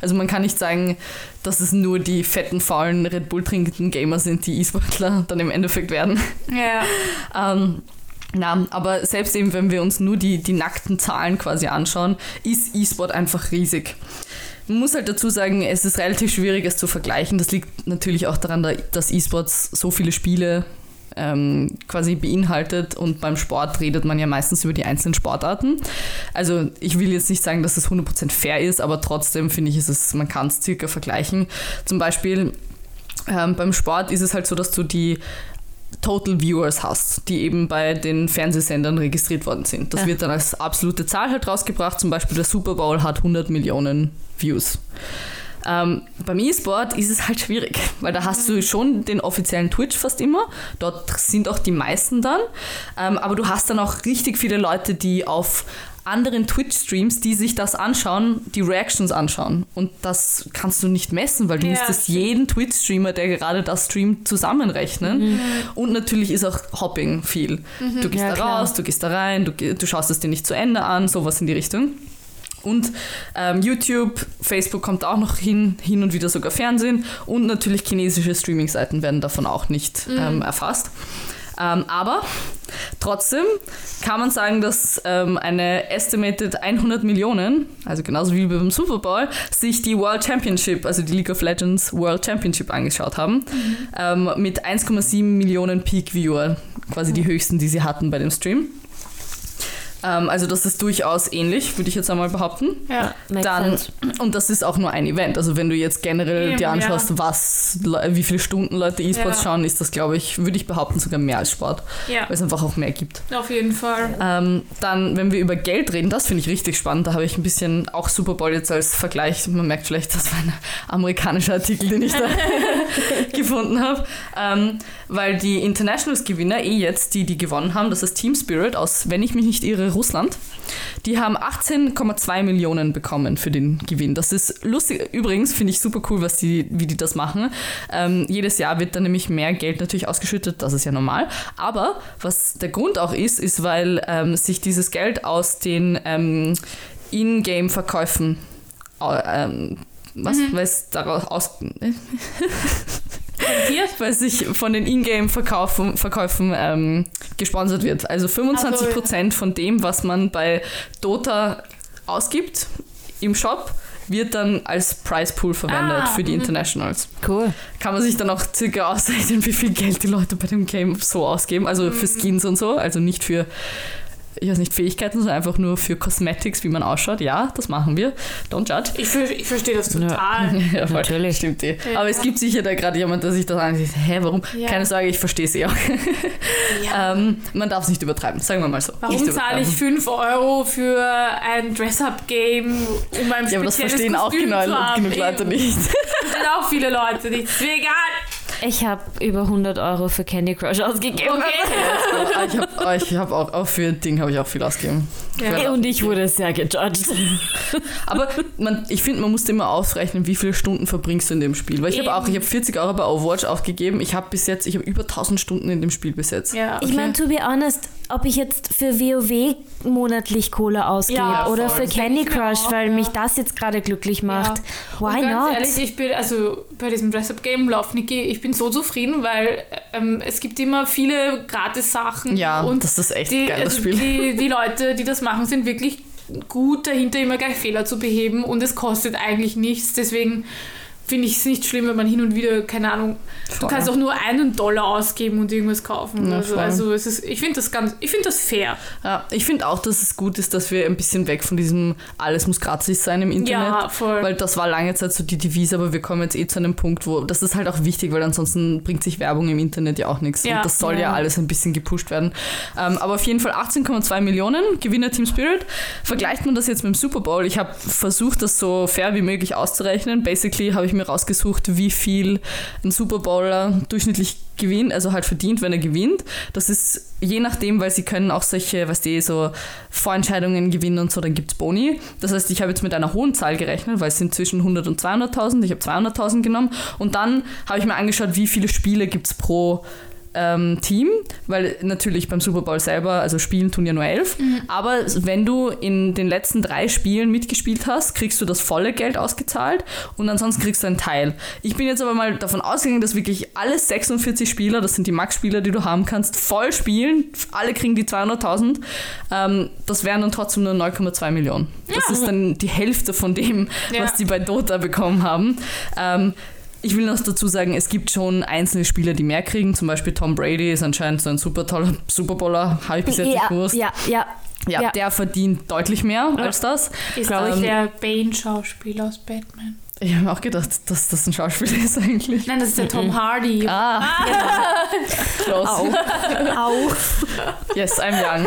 Also man kann nicht sagen, dass es nur die fetten, faulen Red Bull trinkenden Gamer sind, die E-Sportler dann im Endeffekt werden. Ja. [LAUGHS] Ähm, na, aber selbst eben, wenn wir uns nur die, die nackten Zahlen quasi anschauen, ist E-Sport einfach riesig. Man muss halt dazu sagen, es ist relativ schwierig, es zu vergleichen. Das liegt natürlich auch daran, da- dass E-Sports so viele Spiele ähm, quasi beinhaltet und beim Sport redet man ja meistens über die einzelnen Sportarten. Also ich will jetzt nicht sagen, dass es 100% fair ist, aber trotzdem finde ich, ist es, man kann es circa vergleichen. Zum Beispiel ähm, beim Sport ist es halt so, dass du die Total Viewers hast, die eben bei den Fernsehsendern registriert worden sind. Das Ja. wird dann als absolute Zahl halt rausgebracht. Zum Beispiel der Super Bowl hat 100 Millionen Views. Ähm, beim E-Sport ist es halt schwierig, weil da hast du schon den offiziellen Twitch fast immer. Dort sind auch die meisten dann. Ähm, aber du hast dann auch richtig viele Leute, die auf anderen Twitch-Streams, die sich das anschauen, die Reactions anschauen. Und das kannst du nicht messen, weil du Ja, müsstest jeden Twitch-Streamer, der gerade das streamt, zusammenrechnen. Und natürlich ist auch Hopping viel. Du gehst Ja, da klar. raus, du gehst da rein, du, du schaust es dir nicht zu Ende an, sowas in die Richtung. Und ähm, YouTube, Facebook kommt auch noch hin, hin und wieder sogar Fernsehen und natürlich chinesische Streaming-Seiten werden davon auch nicht ähm, erfasst. Ähm, aber trotzdem kann man sagen, dass ähm, eine estimated 100 Millionen, also genauso wie beim Super Bowl, sich die World Championship, also die League of Legends World Championship angeschaut haben, ähm, mit 1,7 Millionen Peak-Viewer, quasi die höchsten, die sie hatten bei dem Stream. Ähm, also das ist durchaus ähnlich, würde ich jetzt einmal behaupten. Ja. Dann, und das ist auch nur ein Event. Also wenn du jetzt generell Eben, dir anschaust, ja. was, wie viele Stunden Leute E-Sports Ja. schauen, ist das, glaube ich, würde ich behaupten, sogar mehr als Sport, Ja, weil es einfach auch mehr gibt. auf jeden Fall. Ähm, dann, wenn wir über Geld reden, das finde ich richtig spannend. Da habe ich ein bisschen auch Super Bowl jetzt als Vergleich. Man merkt vielleicht, das war ein amerikanischer Artikel, den ich da [LAUGHS] [LAUGHS] gefunden habe. Ähm, weil die Internationals-Gewinner, eh jetzt, die die gewonnen haben, das ist Team Spirit aus, wenn ich mich nicht irre, Russland. Die haben 18,2 Millionen bekommen für den Gewinn. Das ist lustig. Übrigens finde ich super cool, was die, wie die das machen. Ähm, jedes Jahr wird dann nämlich mehr Geld natürlich ausgeschüttet, das ist ja normal. Aber was der Grund auch ist, ist, weil ähm, sich dieses Geld aus den ähm, In-Game-Verkäufen äh, ähm, was, weil es daraus aus, [LAUGHS] [LAUGHS] Hier? weil sich von den Ingame-Verkäufen Verkäufen, ähm, gesponsert wird. Also 25 Prozent von dem, was man bei Dota ausgibt im Shop, wird dann als Prize Pool verwendet Ah, für die mhm. Internationals. Cool. Kann man sich dann auch circa ausrechnen, wie viel Geld die Leute bei dem Game so ausgeben. Also für Skins und so, also nicht für ich weiß nicht, Fähigkeiten, sondern einfach nur für Cosmetics, wie man ausschaut. Ja, das machen wir. Don't judge. Ich, ich verstehe das total. [LAUGHS] Ja, voll. Natürlich. Stimmt eh. Ja. Aber es gibt sicher da gerade jemand, der sich das ansieht. Hä, warum? Ja. Keine Sorge, ich verstehe sie auch. Ja. [LAUGHS] ähm, man darf es nicht übertreiben, sagen wir mal so. Warum nicht zahle ich übertreiben. 5 Euro für ein Dress-Up-Game, um ein Ja, aber das verstehen auch Kostüm genau, zu haben? genug Leute nicht. Das sind auch viele Leute nicht. Ist mir egal. Ich habe über 100 Euro für Candy Crush ausgegeben. Okay. [LAUGHS] ich habe ich hab auch, auch für Ding habe ich auch viel ausgegeben. Ja. Und ich wurde sehr gejudged. [LAUGHS] Aber man, ich finde, man muss immer ausrechnen, wie viele Stunden verbringst du in dem Spiel. Weil ich habe auch, ich habe 40 Euro bei Overwatch aufgegeben. Ich habe bis jetzt, ich habe über 1000 Stunden in dem Spiel bis jetzt. Ja. Ich meine, to be honest, ob ich jetzt für WoW monatlich Kohle ausgebe Ja, oder voll. für Candy Crush, auch, weil ja. mich das jetzt gerade glücklich macht. Und Why ganz not? ehrlich, ich bin also bei diesem Dress-Up-Game Lauf, Niki, ich bin so zufrieden, weil ähm, es gibt immer viele Gratis-Sachen. Ja, und das ist echt die, geil, das also Spiel. Die, die Leute, die das machen, sind wirklich gut dahinter, immer gleich Fehler zu beheben und es kostet eigentlich nichts. Deswegen finde ich es nicht schlimm, wenn man hin und wieder, keine Ahnung, Voll. du kannst auch nur einen Dollar ausgeben und irgendwas kaufen. Ja, also, also es ist, ich finde das ganz, ich finde das fair. Ja, ich finde auch, dass es gut ist, dass wir ein bisschen weg von diesem alles muss gratis sein im Internet. Ja, voll. Weil das war lange Zeit so die Devise, aber wir kommen jetzt eh zu einem Punkt, wo das ist halt auch wichtig, weil ansonsten bringt sich Werbung im Internet ja auch nichts. Ja. Und das soll ja. Ja. alles ein bisschen gepusht werden. Ähm, aber auf jeden Fall 18,2 Millionen Gewinner Team Spirit. Vergleicht man das jetzt mit dem Super Bowl? Ich habe versucht, das so fair wie möglich auszurechnen. Basically habe ich mir rausgesucht, wie viel ein Super Bowler durchschnittlich gewinnt, also halt verdient, wenn er gewinnt. Das ist je nachdem, weil sie können auch solche, was die so Vorentscheidungen gewinnen und so, dann gibt es Boni. Das heißt, ich habe jetzt mit einer hohen Zahl gerechnet, weil es sind zwischen 100 und 200.000. Ich habe 200.000 genommen und dann habe ich mir angeschaut, wie viele Spiele gibt es pro ähm, Team, weil natürlich beim Super Bowl selber, also spielen tun ja nur elf, aber wenn du in den letzten drei Spielen mitgespielt hast, kriegst du das volle Geld ausgezahlt und ansonsten kriegst du einen Teil. Ich bin jetzt aber mal davon ausgegangen, dass wirklich alle 46 Spieler, das sind die Max-Spieler, die du haben kannst, voll spielen, alle kriegen die 200.000, ähm, das wären dann trotzdem nur 9,2 Millionen. Das ist dann die Hälfte von dem, Ja. was die bei Dota bekommen haben. Ähm, ich will noch dazu sagen, es gibt schon einzelne Spieler, die mehr kriegen. Zum Beispiel Tom Brady ist anscheinend so ein super toller Superbowler, habe ich bis jetzt nicht Ja, gewusst. ja, ja. Ja, ja. der verdient deutlich mehr als das. Ist Glaub das ich. der Bane-Schauspieler aus Batman? Ich habe mir auch gedacht, dass das ein Schauspieler ist eigentlich. Nein, das ist der Tom Hardy. Ah, [LAUGHS] close. Au. Au. Yes, I'm young.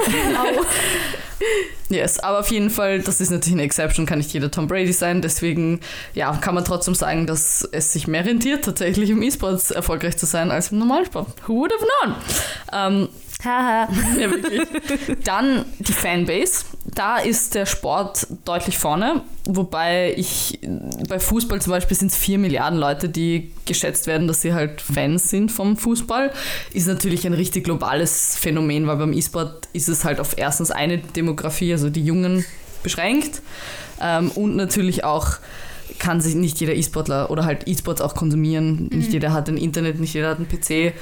Yes, aber auf jeden Fall, das ist natürlich eine Exception, kann nicht jeder Tom Brady sein. Deswegen, ja, kann man trotzdem sagen, dass es sich mehr rentiert, tatsächlich im E-Sports erfolgreich zu sein als im Normalsport. Who would have known? Ähm, Haha. [LAUGHS] Ja, wirklich. Dann die Fanbase. Da ist der Sport deutlich vorne, wobei ich bei Fußball zum Beispiel sind es 4 Milliarden Leute, die geschätzt werden, dass sie halt Fans sind vom Fußball. Ist natürlich ein richtig globales Phänomen, weil beim E-Sport ist es halt auf erstens eine Demografie, also die Jungen, beschränkt ähm, und natürlich auch kann sich nicht jeder E-Sportler oder halt E-Sports auch konsumieren. Nicht jeder hat ein Internet, nicht jeder hat einen PC.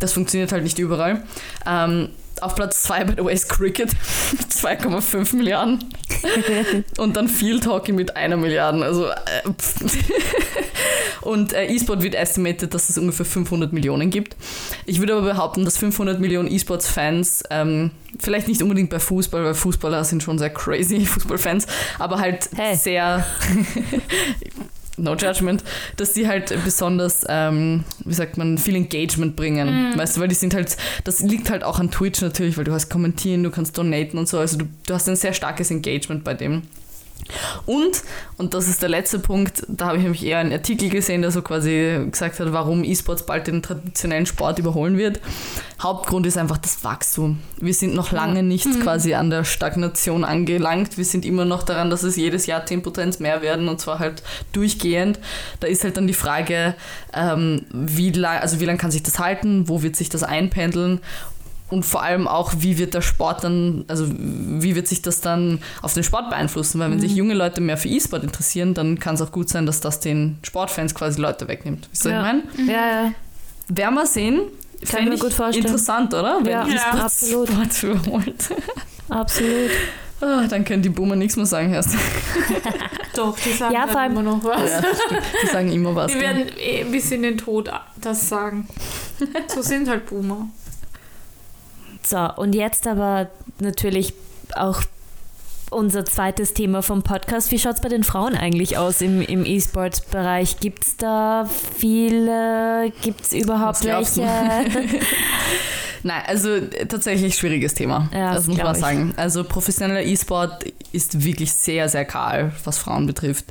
Das funktioniert halt nicht überall. Ähm, auf Platz 2 bei the way ist Cricket [LAUGHS] mit 2,5 Milliarden. [LAUGHS] Und dann Field Hockey mit einer Milliarde. Also, äh. [LAUGHS] Und äh, E-Sport wird estimated, dass es ungefähr 500 Millionen gibt. Ich würde aber behaupten, dass 500 Millionen E-Sports-Fans, ähm, vielleicht nicht unbedingt bei Fußball, weil Fußballer sind schon sehr crazy Fußballfans, aber halt Hey. sehr no judgment, dass die halt besonders, ähm, wie sagt man, viel Engagement bringen. Weißt du, weil die sind halt, das liegt halt auch an Twitch natürlich, weil du hast kommentieren, du kannst donaten und so. Also du, du hast ein sehr starkes Engagement bei dem. Und, und das ist der letzte Punkt, da habe ich nämlich eher einen Artikel gesehen, der so quasi gesagt hat, warum E-Sports bald den traditionellen Sport überholen wird. Hauptgrund ist einfach das Wachstum. Wir sind noch lange nicht quasi an der Stagnation angelangt. Wir sind immer noch daran, dass es jedes Jahr 10% mehr werden und zwar halt durchgehend. Da ist halt dann die Frage, ähm, wie lang, also wie lange kann sich das halten, wo wird sich das einpendeln und vor allem auch, wie wird der Sport dann, also wie wird sich das dann auf den Sport beeinflussen? Weil wenn sich junge Leute mehr für E-Sport interessieren, dann kann es auch gut sein, dass das den Sportfans quasi Leute wegnimmt. Wisst ihr, was Ja. ich meine? Ja, ja. Werden wir sehen. Kann ich mir gut vorstellen. Interessant, oder? Wenn Ja, E-Sport absolut. Sport überholt. Absolut. [LAUGHS] Ah, dann können die Boomer nichts mehr sagen erst. [LAUGHS] Doch, die sagen Ja, halt immer noch was. Ja, die sagen immer was. Die werden eh bis in den Tod das sagen. So sind halt Boomer. So, und jetzt aber natürlich auch unser zweites Thema vom Podcast. Wie schaut es bei den Frauen eigentlich aus im, im E-Sport-Bereich? Gibt es da viele? Gibt es überhaupt welche? [LAUGHS] Nein, also tatsächlich schwieriges Thema. Ja, das muss man sagen. Also professioneller E-Sport ist wirklich sehr, sehr kahl, was Frauen betrifft.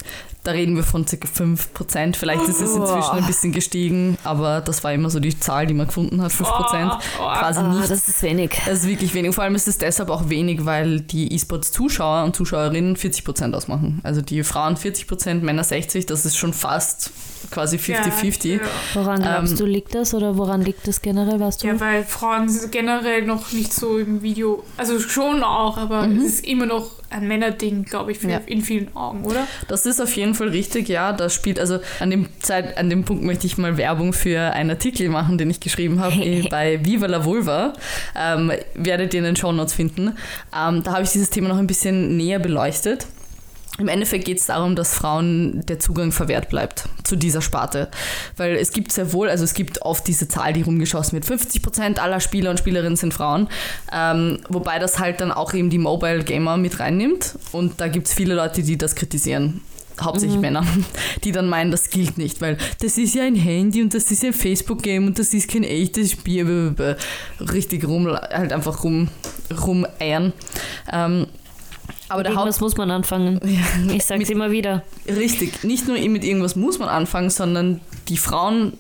Da reden wir von ca. 5%. Vielleicht ist es inzwischen ein bisschen gestiegen, aber das war immer so die Zahl, die man gefunden hat, 5%. Quasi nicht. das ist wenig. Das ist wirklich wenig. Vor allem ist es deshalb auch wenig, weil die E-Sports-Zuschauer und Zuschauerinnen 40% ausmachen. Also die Frauen 40%, Männer 60%, das ist schon fast quasi 50-50. Ja, Woran glaubst Ähm, du, liegt das oder woran liegt das generell, weißt du? ja, weil Frauen sind generell noch nicht so im Video, also schon auch, aber es ist immer noch ein Männerding, glaube ich, Ja. in vielen Augen, oder? Das ist auf jeden Fall richtig, ja. Das spielt, also an dem Zeit, an dem Punkt möchte ich mal Werbung für einen Artikel machen, den ich geschrieben habe [LAUGHS] eh, bei Viva la Vulva. Ähm, werdet ihr in den Shownotes finden. Ähm, da habe ich dieses Thema noch ein bisschen näher beleuchtet. Im Endeffekt geht es darum, dass Frauen der Zugang verwehrt bleibt zu dieser Sparte. Weil es gibt sehr wohl, also es gibt oft diese Zahl, die rumgeschossen wird, 50% aller Spieler und Spielerinnen sind Frauen, ähm, wobei das halt dann auch eben die Mobile Gamer mit reinnimmt und da gibt es viele Leute, die das kritisieren hauptsächlich mhm. Männer, [LAUGHS] die dann meinen, das gilt nicht, weil das ist ja ein Handy und das ist ein Facebook-Game und das ist kein echtes Spiel. Richtig rum, halt einfach rum, rumeiern. Ähm, aber mit irgendwas muss man anfangen. [LAUGHS] Ja. Ich sage es immer wieder. Richtig, nicht nur mit irgendwas muss man anfangen, sondern die Frauen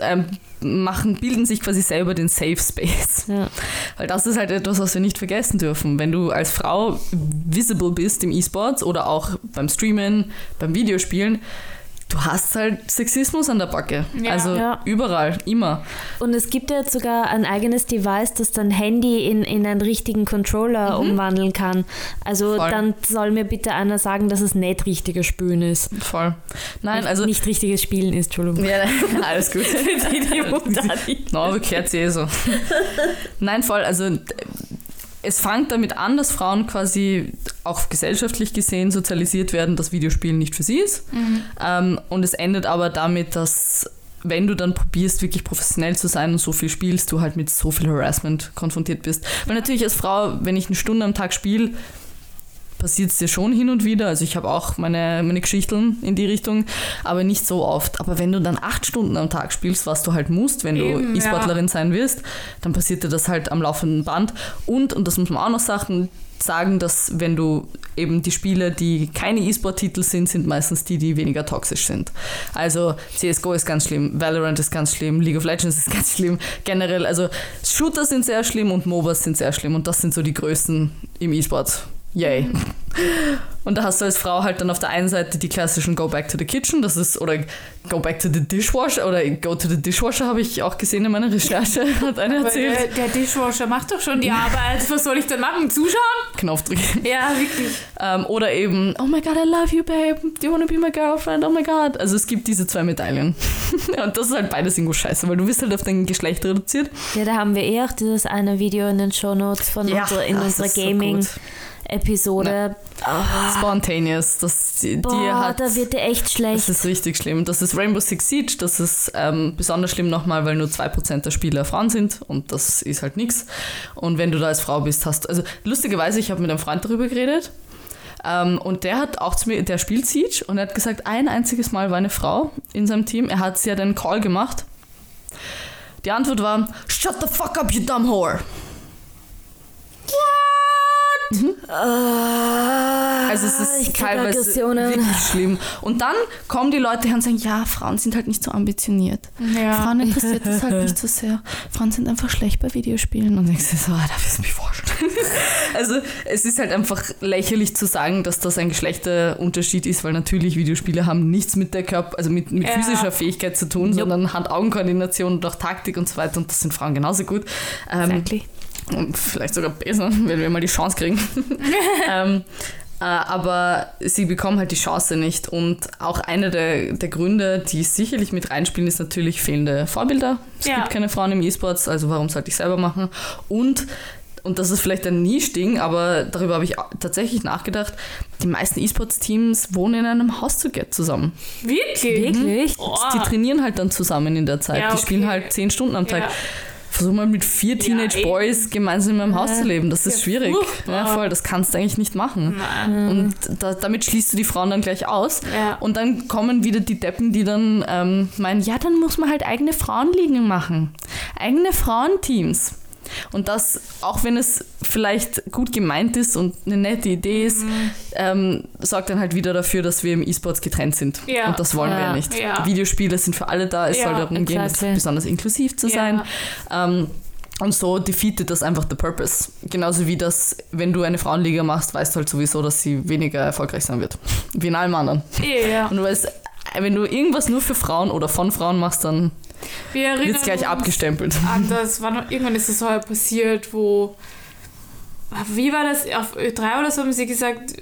ähm, machen, bilden sich quasi selber den Safe Space. Ja. Weil das ist halt etwas, was wir nicht vergessen dürfen. Wenn du als Frau visible bist im E-Sports oder auch beim Streamen, beim Videospielen, du hast halt Sexismus an der Backe. Ja. Also ja. überall, immer. Und es gibt ja jetzt sogar ein eigenes Device, das dein Handy in, in einen richtigen Controller mhm. umwandeln kann. Also Voll. dann soll mir bitte einer sagen, dass es nicht richtiges Spülen ist. Voll. Nein, also. Nicht richtiges Spielen ist, Entschuldigung. Ja, alles gut. [LAUGHS] die, die [LAUGHS] no, bekehrt sie eh so. Nein, voll. Also es fängt damit an, dass Frauen quasi auch gesellschaftlich gesehen sozialisiert werden, dass Videospielen nicht für sie ist. Mhm. Ähm, und es endet aber damit, dass wenn du dann probierst, wirklich professionell zu sein und so viel spielst, du halt mit so viel Harassment konfrontiert bist. Weil natürlich als Frau, wenn ich eine Stunde am Tag spiele, passiert es dir schon hin und wieder. Also ich habe auch meine, meine Geschichten in die Richtung, aber nicht so oft. Aber wenn du dann acht Stunden am Tag spielst, was du halt musst, wenn Eben, du E-Sportlerin ja. sein wirst, dann passiert dir das halt am laufenden Band. Und, und das muss man auch noch sagen, sagen, dass wenn du eben die Spiele, die keine E-Sport-Titel sind, sind meistens die, die weniger toxisch sind. Also CSGO ist ganz schlimm, Valorant ist ganz schlimm, League of Legends ist [LAUGHS] ganz schlimm. Generell, also Shooter sind sehr schlimm und MOBAs sind sehr schlimm und das sind so die größten im E-Sport. Yay. Und da hast du als Frau halt dann auf der einen Seite die klassischen Go Back to the Kitchen, das ist, oder Go Back to the Dishwasher, oder Go to the Dishwasher habe ich auch gesehen in meiner Recherche, [LAUGHS] hat einer erzählt. Der, der, Dishwasher macht doch schon die Arbeit, was soll ich denn machen? Zuschauen? Knopf drücken. Ja, wirklich. Ähm, oder eben, oh my god, I love you, babe, do you want to be my girlfriend, oh my god. Also es gibt diese zwei Medaillen. [LAUGHS] Und das ist halt beides irgendwo scheiße, weil du wirst halt auf dein Geschlecht reduziert. Ja, da haben wir eh auch dieses eine Video in den Show Notes von ja, unserer, in unserer Gaming. So Episode. Oh. Spontaneous. Das, die, Boah, die hat, da wird dir echt schlecht. Das ist richtig schlimm. Das ist Rainbow Six Siege. Das ist ähm, besonders schlimm nochmal, weil nur 2% der Spieler Frauen sind und das ist halt nichts. Und wenn du da als Frau bist, hast. Also lustigerweise, ich habe mit einem Freund darüber geredet. Ähm, und der hat auch zu mir, der spielt Siege und er hat gesagt, ein einziges Mal war eine Frau in seinem Team. Er hat sie ja den Call gemacht. Die Antwort war: Shut the fuck up, you dumb whore. Mhm. Also es ist teilweise wirklich schlimm. Und dann kommen die Leute her und sagen, ja, Frauen sind halt nicht so ambitioniert. Ja. Frauen interessiert das halt nicht so sehr. Frauen sind einfach schlecht bei Videospielen. Und du so, ah, da wirst du mich vorstellen. [LAUGHS] also es ist halt einfach lächerlich zu sagen, dass das ein Geschlechterunterschied ist, weil natürlich Videospiele haben nichts mit der Körper, also mit, mit ja. physischer Fähigkeit zu tun, nope. sondern Hand-Augen-Koordination und auch Taktik und so weiter. Und das sind Frauen genauso gut. Ähm, exactly und vielleicht sogar besser, [LAUGHS] wenn wir mal die Chance kriegen. [LAUGHS] ähm, äh, aber sie bekommen halt die Chance nicht. Und auch einer der, der Gründe, die sicherlich mit reinspielen, ist natürlich fehlende Vorbilder. Es ja. gibt keine Frauen im E-Sports, also warum sollte ich selber machen? Und und das ist vielleicht ein Nischding, aber darüber habe ich tatsächlich nachgedacht. Die meisten E-Sports-Teams wohnen in einem Haus zu Get zusammen. Wirklich? Wirklich? Oh. Die trainieren halt dann zusammen in der Zeit. Ja, okay. Die spielen halt zehn Stunden am Tag. Ja versuch mal mit vier Teenage ja, Boys gemeinsam in einem Haus zu leben. Das ist ja, schwierig. Ja, voll, das kannst du eigentlich nicht machen. Nein. Und da, damit schließt du die Frauen dann gleich aus. Ja. Und dann kommen wieder die Deppen, die dann ähm, meinen, ja, dann muss man halt eigene Frauenligen machen. Eigene Frauenteams. Und das, auch wenn es vielleicht gut gemeint ist und eine nette Idee ist, mhm. ähm, sorgt dann halt wieder dafür, dass wir im E-Sports getrennt sind. Ja. Und das wollen ja. wir nicht. Ja. Videospiele sind für alle da, es soll darum gehen, besonders inklusiv zu sein. Ähm, und so defeatet das einfach the purpose. Genauso wie das, wenn du eine Frauenliga machst, weißt du halt sowieso, dass sie weniger erfolgreich sein wird. Wie in allem anderen. Ja. Und du weißt, wenn du irgendwas nur für Frauen oder von Frauen machst, dann wird es gleich abgestempelt. An das war noch, irgendwann ist es so passiert, wo wie war das? Auf Ö3 oder so haben sie gesagt,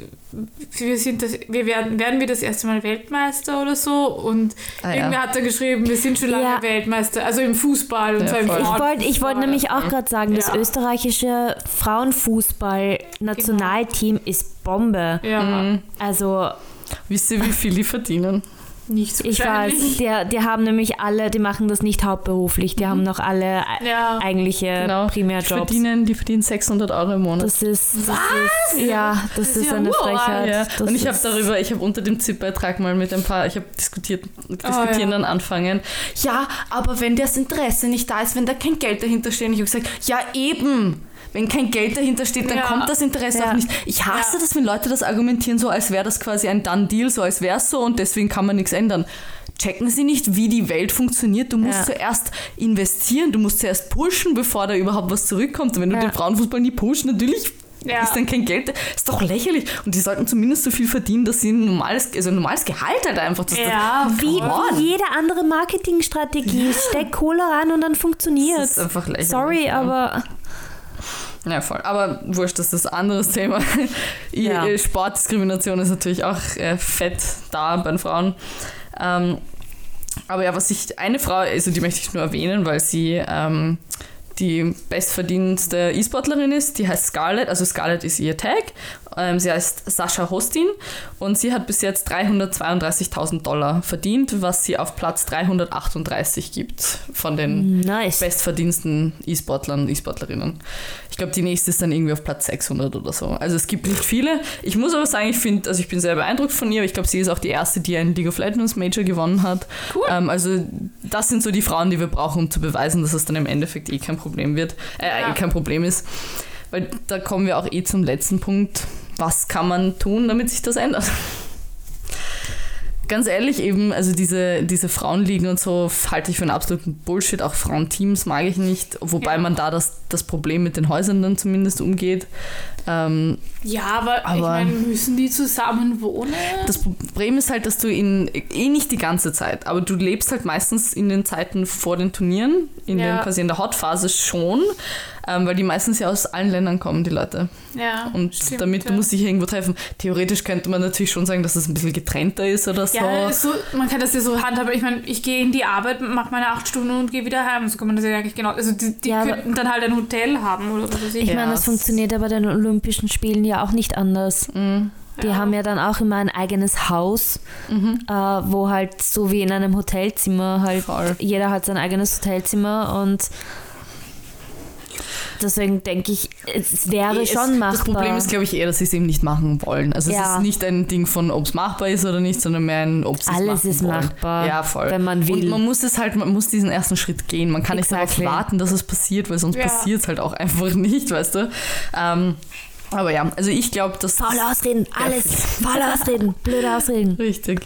wir, sind das, wir werden, werden wir das erste Mal Weltmeister oder so. Und Ah, ja. irgendwer hat da geschrieben, wir sind schon lange Ja. Weltmeister. Also im Fußball und Ja, im voll. Ich wollte ich wollt nämlich auch gerade sagen, das Ja. österreichische Frauenfußball-Nationalteam ist Bombe. Ja, Mhm. Also Wisst ihr, wie viel die verdienen? Nicht so ich weiß, die, die haben nämlich alle, die machen das nicht hauptberuflich, die haben noch alle Ja. eigentliche Genau. Die Primärjobs. verdienen, die verdienen 600 Euro im Monat. Das ist, das ist ja, das, ist ist ja eine. Frechheit. Ja, Das und ich habe darüber, ich habe unter dem ZIP-Beitrag mal mit ein paar, ich habe diskutiert, diskutieren ja. dann anfangen. Ja, aber wenn das Interesse nicht da ist, wenn da kein Geld dahinter steht, und ich habe gesagt, ja eben. Wenn kein Geld dahinter steht, dann Ja. kommt das Interesse Ja. auch nicht. Ich hasse Ja. das, wenn Leute das argumentieren, so als wäre das quasi ein Done-Deal, so als wäre es so und deswegen kann man nichts ändern. Checken Sie nicht, wie die Welt funktioniert. Du musst Ja. zuerst investieren, du musst zuerst pushen, bevor da überhaupt was zurückkommt. Und wenn du Ja. den Frauenfußball nie pusht, natürlich Ja. ist dann kein Geld. Ist doch lächerlich. Und die sollten zumindest so viel verdienen, dass sie ein normales, also ein normales Gehalt halt einfach. Dass Ja, Wie, Come on. wie jede andere Marketingstrategie. Steck Kohle rein und dann funktioniert Das ist einfach lächerlich. Sorry, ja. aber Ja, voll. Aber wurscht, das ist ein anderes Thema. [LAUGHS] Ja. Sportdiskrimination ist natürlich auch äh, fett da bei den Frauen. Ähm, aber ja, was ich, eine Frau, also die möchte ich nur erwähnen, weil sie ähm, die bestverdienste E-Sportlerin ist. Die heißt Scarlett, also Scarlett ist ihr Tag. Ähm, sie heißt Sascha Hostin und sie hat bis jetzt 332.000 Dollar verdient, was sie auf Platz 338 gibt von den nice. bestverdiensten E-Sportlern und E-Sportlerinnen. Ich glaube, die nächste ist dann irgendwie auf Platz 600 oder so. Also es gibt nicht viele. Ich muss aber sagen, ich finde, also ich bin sehr beeindruckt von ihr. Ich glaube, sie ist auch die erste, die einen League of Legends Major gewonnen hat. Cool. Ähm, also das sind so die Frauen, die wir brauchen, um zu beweisen, dass es dann im Endeffekt eh kein Problem wird, äh, Ja. kein Problem ist. Weil da kommen wir auch eh zum letzten Punkt. Was kann man tun, damit sich das ändert? Ganz ehrlich, eben, also diese, diese Frauenligen und so halte ich für einen absoluten Bullshit. Auch Frauenteams mag ich nicht, wobei Ja. man da das, das Problem mit den Häusern dann zumindest umgeht. Ähm, Ja, aber, ich Aber- meine, müssen die zusammen wohnen? das Problem ist halt, dass du in, eh nicht die ganze Zeit, aber du lebst halt meistens in den Zeiten vor den Turnieren, in Ja. den, quasi in der Hotphase schon, ähm, weil die meistens ja aus allen Ländern kommen, die Leute. ja, Und stimmt, damit ja. du musst dich irgendwo treffen. Theoretisch könnte man natürlich schon sagen, dass es ein bisschen getrennter ist oder so. Ja, so, man kann das ja so handhaben. Ich meine, ich gehe in die Arbeit, mache meine acht Stunden und gehe wieder heim. So kann man das ja eigentlich genau. Also die, die Ja, aber- könnten dann halt ein Hotel haben oder was weiß ich. Ich Ja, meine, das funktioniert ja bei den Olympischen Spielen ja auch nicht anders. Mhm. Die Ja. haben ja dann auch immer ein eigenes Haus, Mhm. äh, wo halt so wie in einem Hotelzimmer halt Voll. jeder hat sein eigenes Hotelzimmer und deswegen denke ich, es wäre Es- schon machbar. Das Problem ist, glaube ich, eher, dass sie es eben nicht machen wollen. Also es Ja. ist nicht ein Ding von, ob es machbar ist oder nicht, sondern mehr ein, ob es Alles machen ist wollen. machbar, Ja, voll. wenn man will. Und man muss es halt, man muss diesen ersten Schritt gehen. Man kann Exactly. nicht darauf warten, dass es passiert, weil sonst Ja. passiert es halt auch [LAUGHS] einfach nicht, weißt du. Ähm, aber ja, also ich glaube, dass... Faule Ausreden, [LAUGHS] alles. Faule Ausreden, blöde Ausreden. Richtig.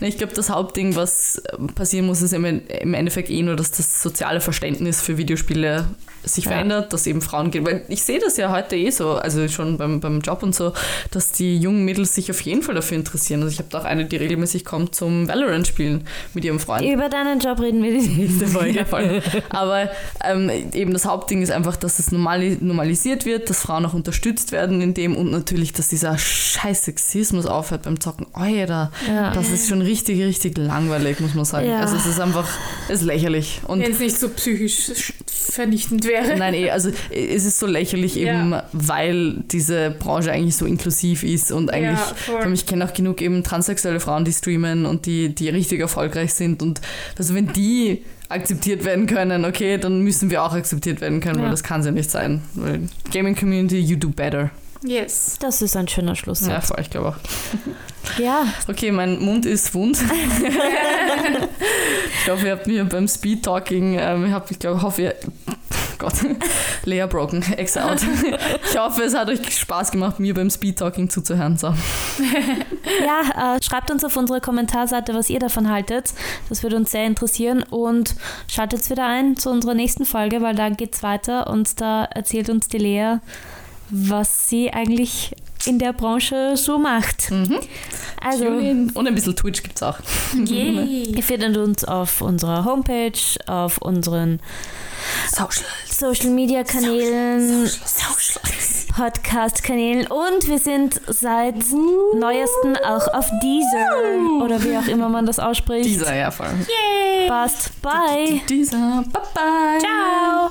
Ich glaube, das Hauptding, was äh, passieren muss, ist im Endeffekt eh nur, dass das soziale Verständnis für Videospiele sich Ja. verändert, dass eben Frauen gehen. Weil ich sehe das ja heute eh so, also schon beim, beim Job und so, dass die jungen Mädels sich auf jeden Fall dafür interessieren. Also ich habe da auch eine, die regelmäßig kommt zum Valorant spielen mit ihrem Freund. Über deinen Job reden wir die nächste Folge. [LAUGHS] Voll. Aber ähm, eben das Hauptding ist einfach, dass es normali normalisiert wird, dass Frauen auch unterstützt werden in dem und natürlich, dass dieser scheiß Sexismus aufhört beim Zocken. Alter, Ja. das ist schon richtig, richtig langweilig, muss man sagen. Ja. Also es ist einfach, es ist lächerlich. Und Wenn es nicht so psychisch sch- vernichtend wäre. Nein, eh, also es ist so lächerlich eben, Ja. weil diese Branche eigentlich so inklusiv ist und eigentlich, Ja, ich kenne auch genug eben transsexuelle Frauen, die streamen und die, die richtig erfolgreich sind und also wenn die akzeptiert werden können, okay, dann müssen wir auch akzeptiert werden können, Ja. weil das kann ja nicht sein. Weil Gaming Community, you do better. Yes. Das ist ein schöner Schluss. Ja, voll, ich glaube auch. [LAUGHS] Ja, Okay, mein Mund ist wund. [LAUGHS] ich hoffe, ihr habt mir beim Speed Talking, ähm, ich, hab, ich glaube, hoffe, ihr. [LAUGHS] Gott, Lea Broken, ex out. Ich hoffe, es hat euch Spaß gemacht, mir beim Speed Talking zuzuhören. So. ja äh, schreibt uns auf unsere Kommentarseite, was ihr davon haltet. Das würde uns sehr interessieren. Und schaltet wieder ein zu unserer nächsten Folge, weil da geht's weiter und da erzählt uns die Lea, was sie eigentlich in der Branche so macht. Mhm. Also. Und ein bisschen Twitch gibt es auch. Yay. [LAUGHS] ihr findet uns auf unserer Homepage, auf unseren Social. Social Media Kanälen, Social. Podcast-Kanälen und wir sind seit neuesten auch auf Deezer oder wie auch immer man das ausspricht. Dieser, ja, voll. Passt. Bye. Dieser. Bye bye. Ciao.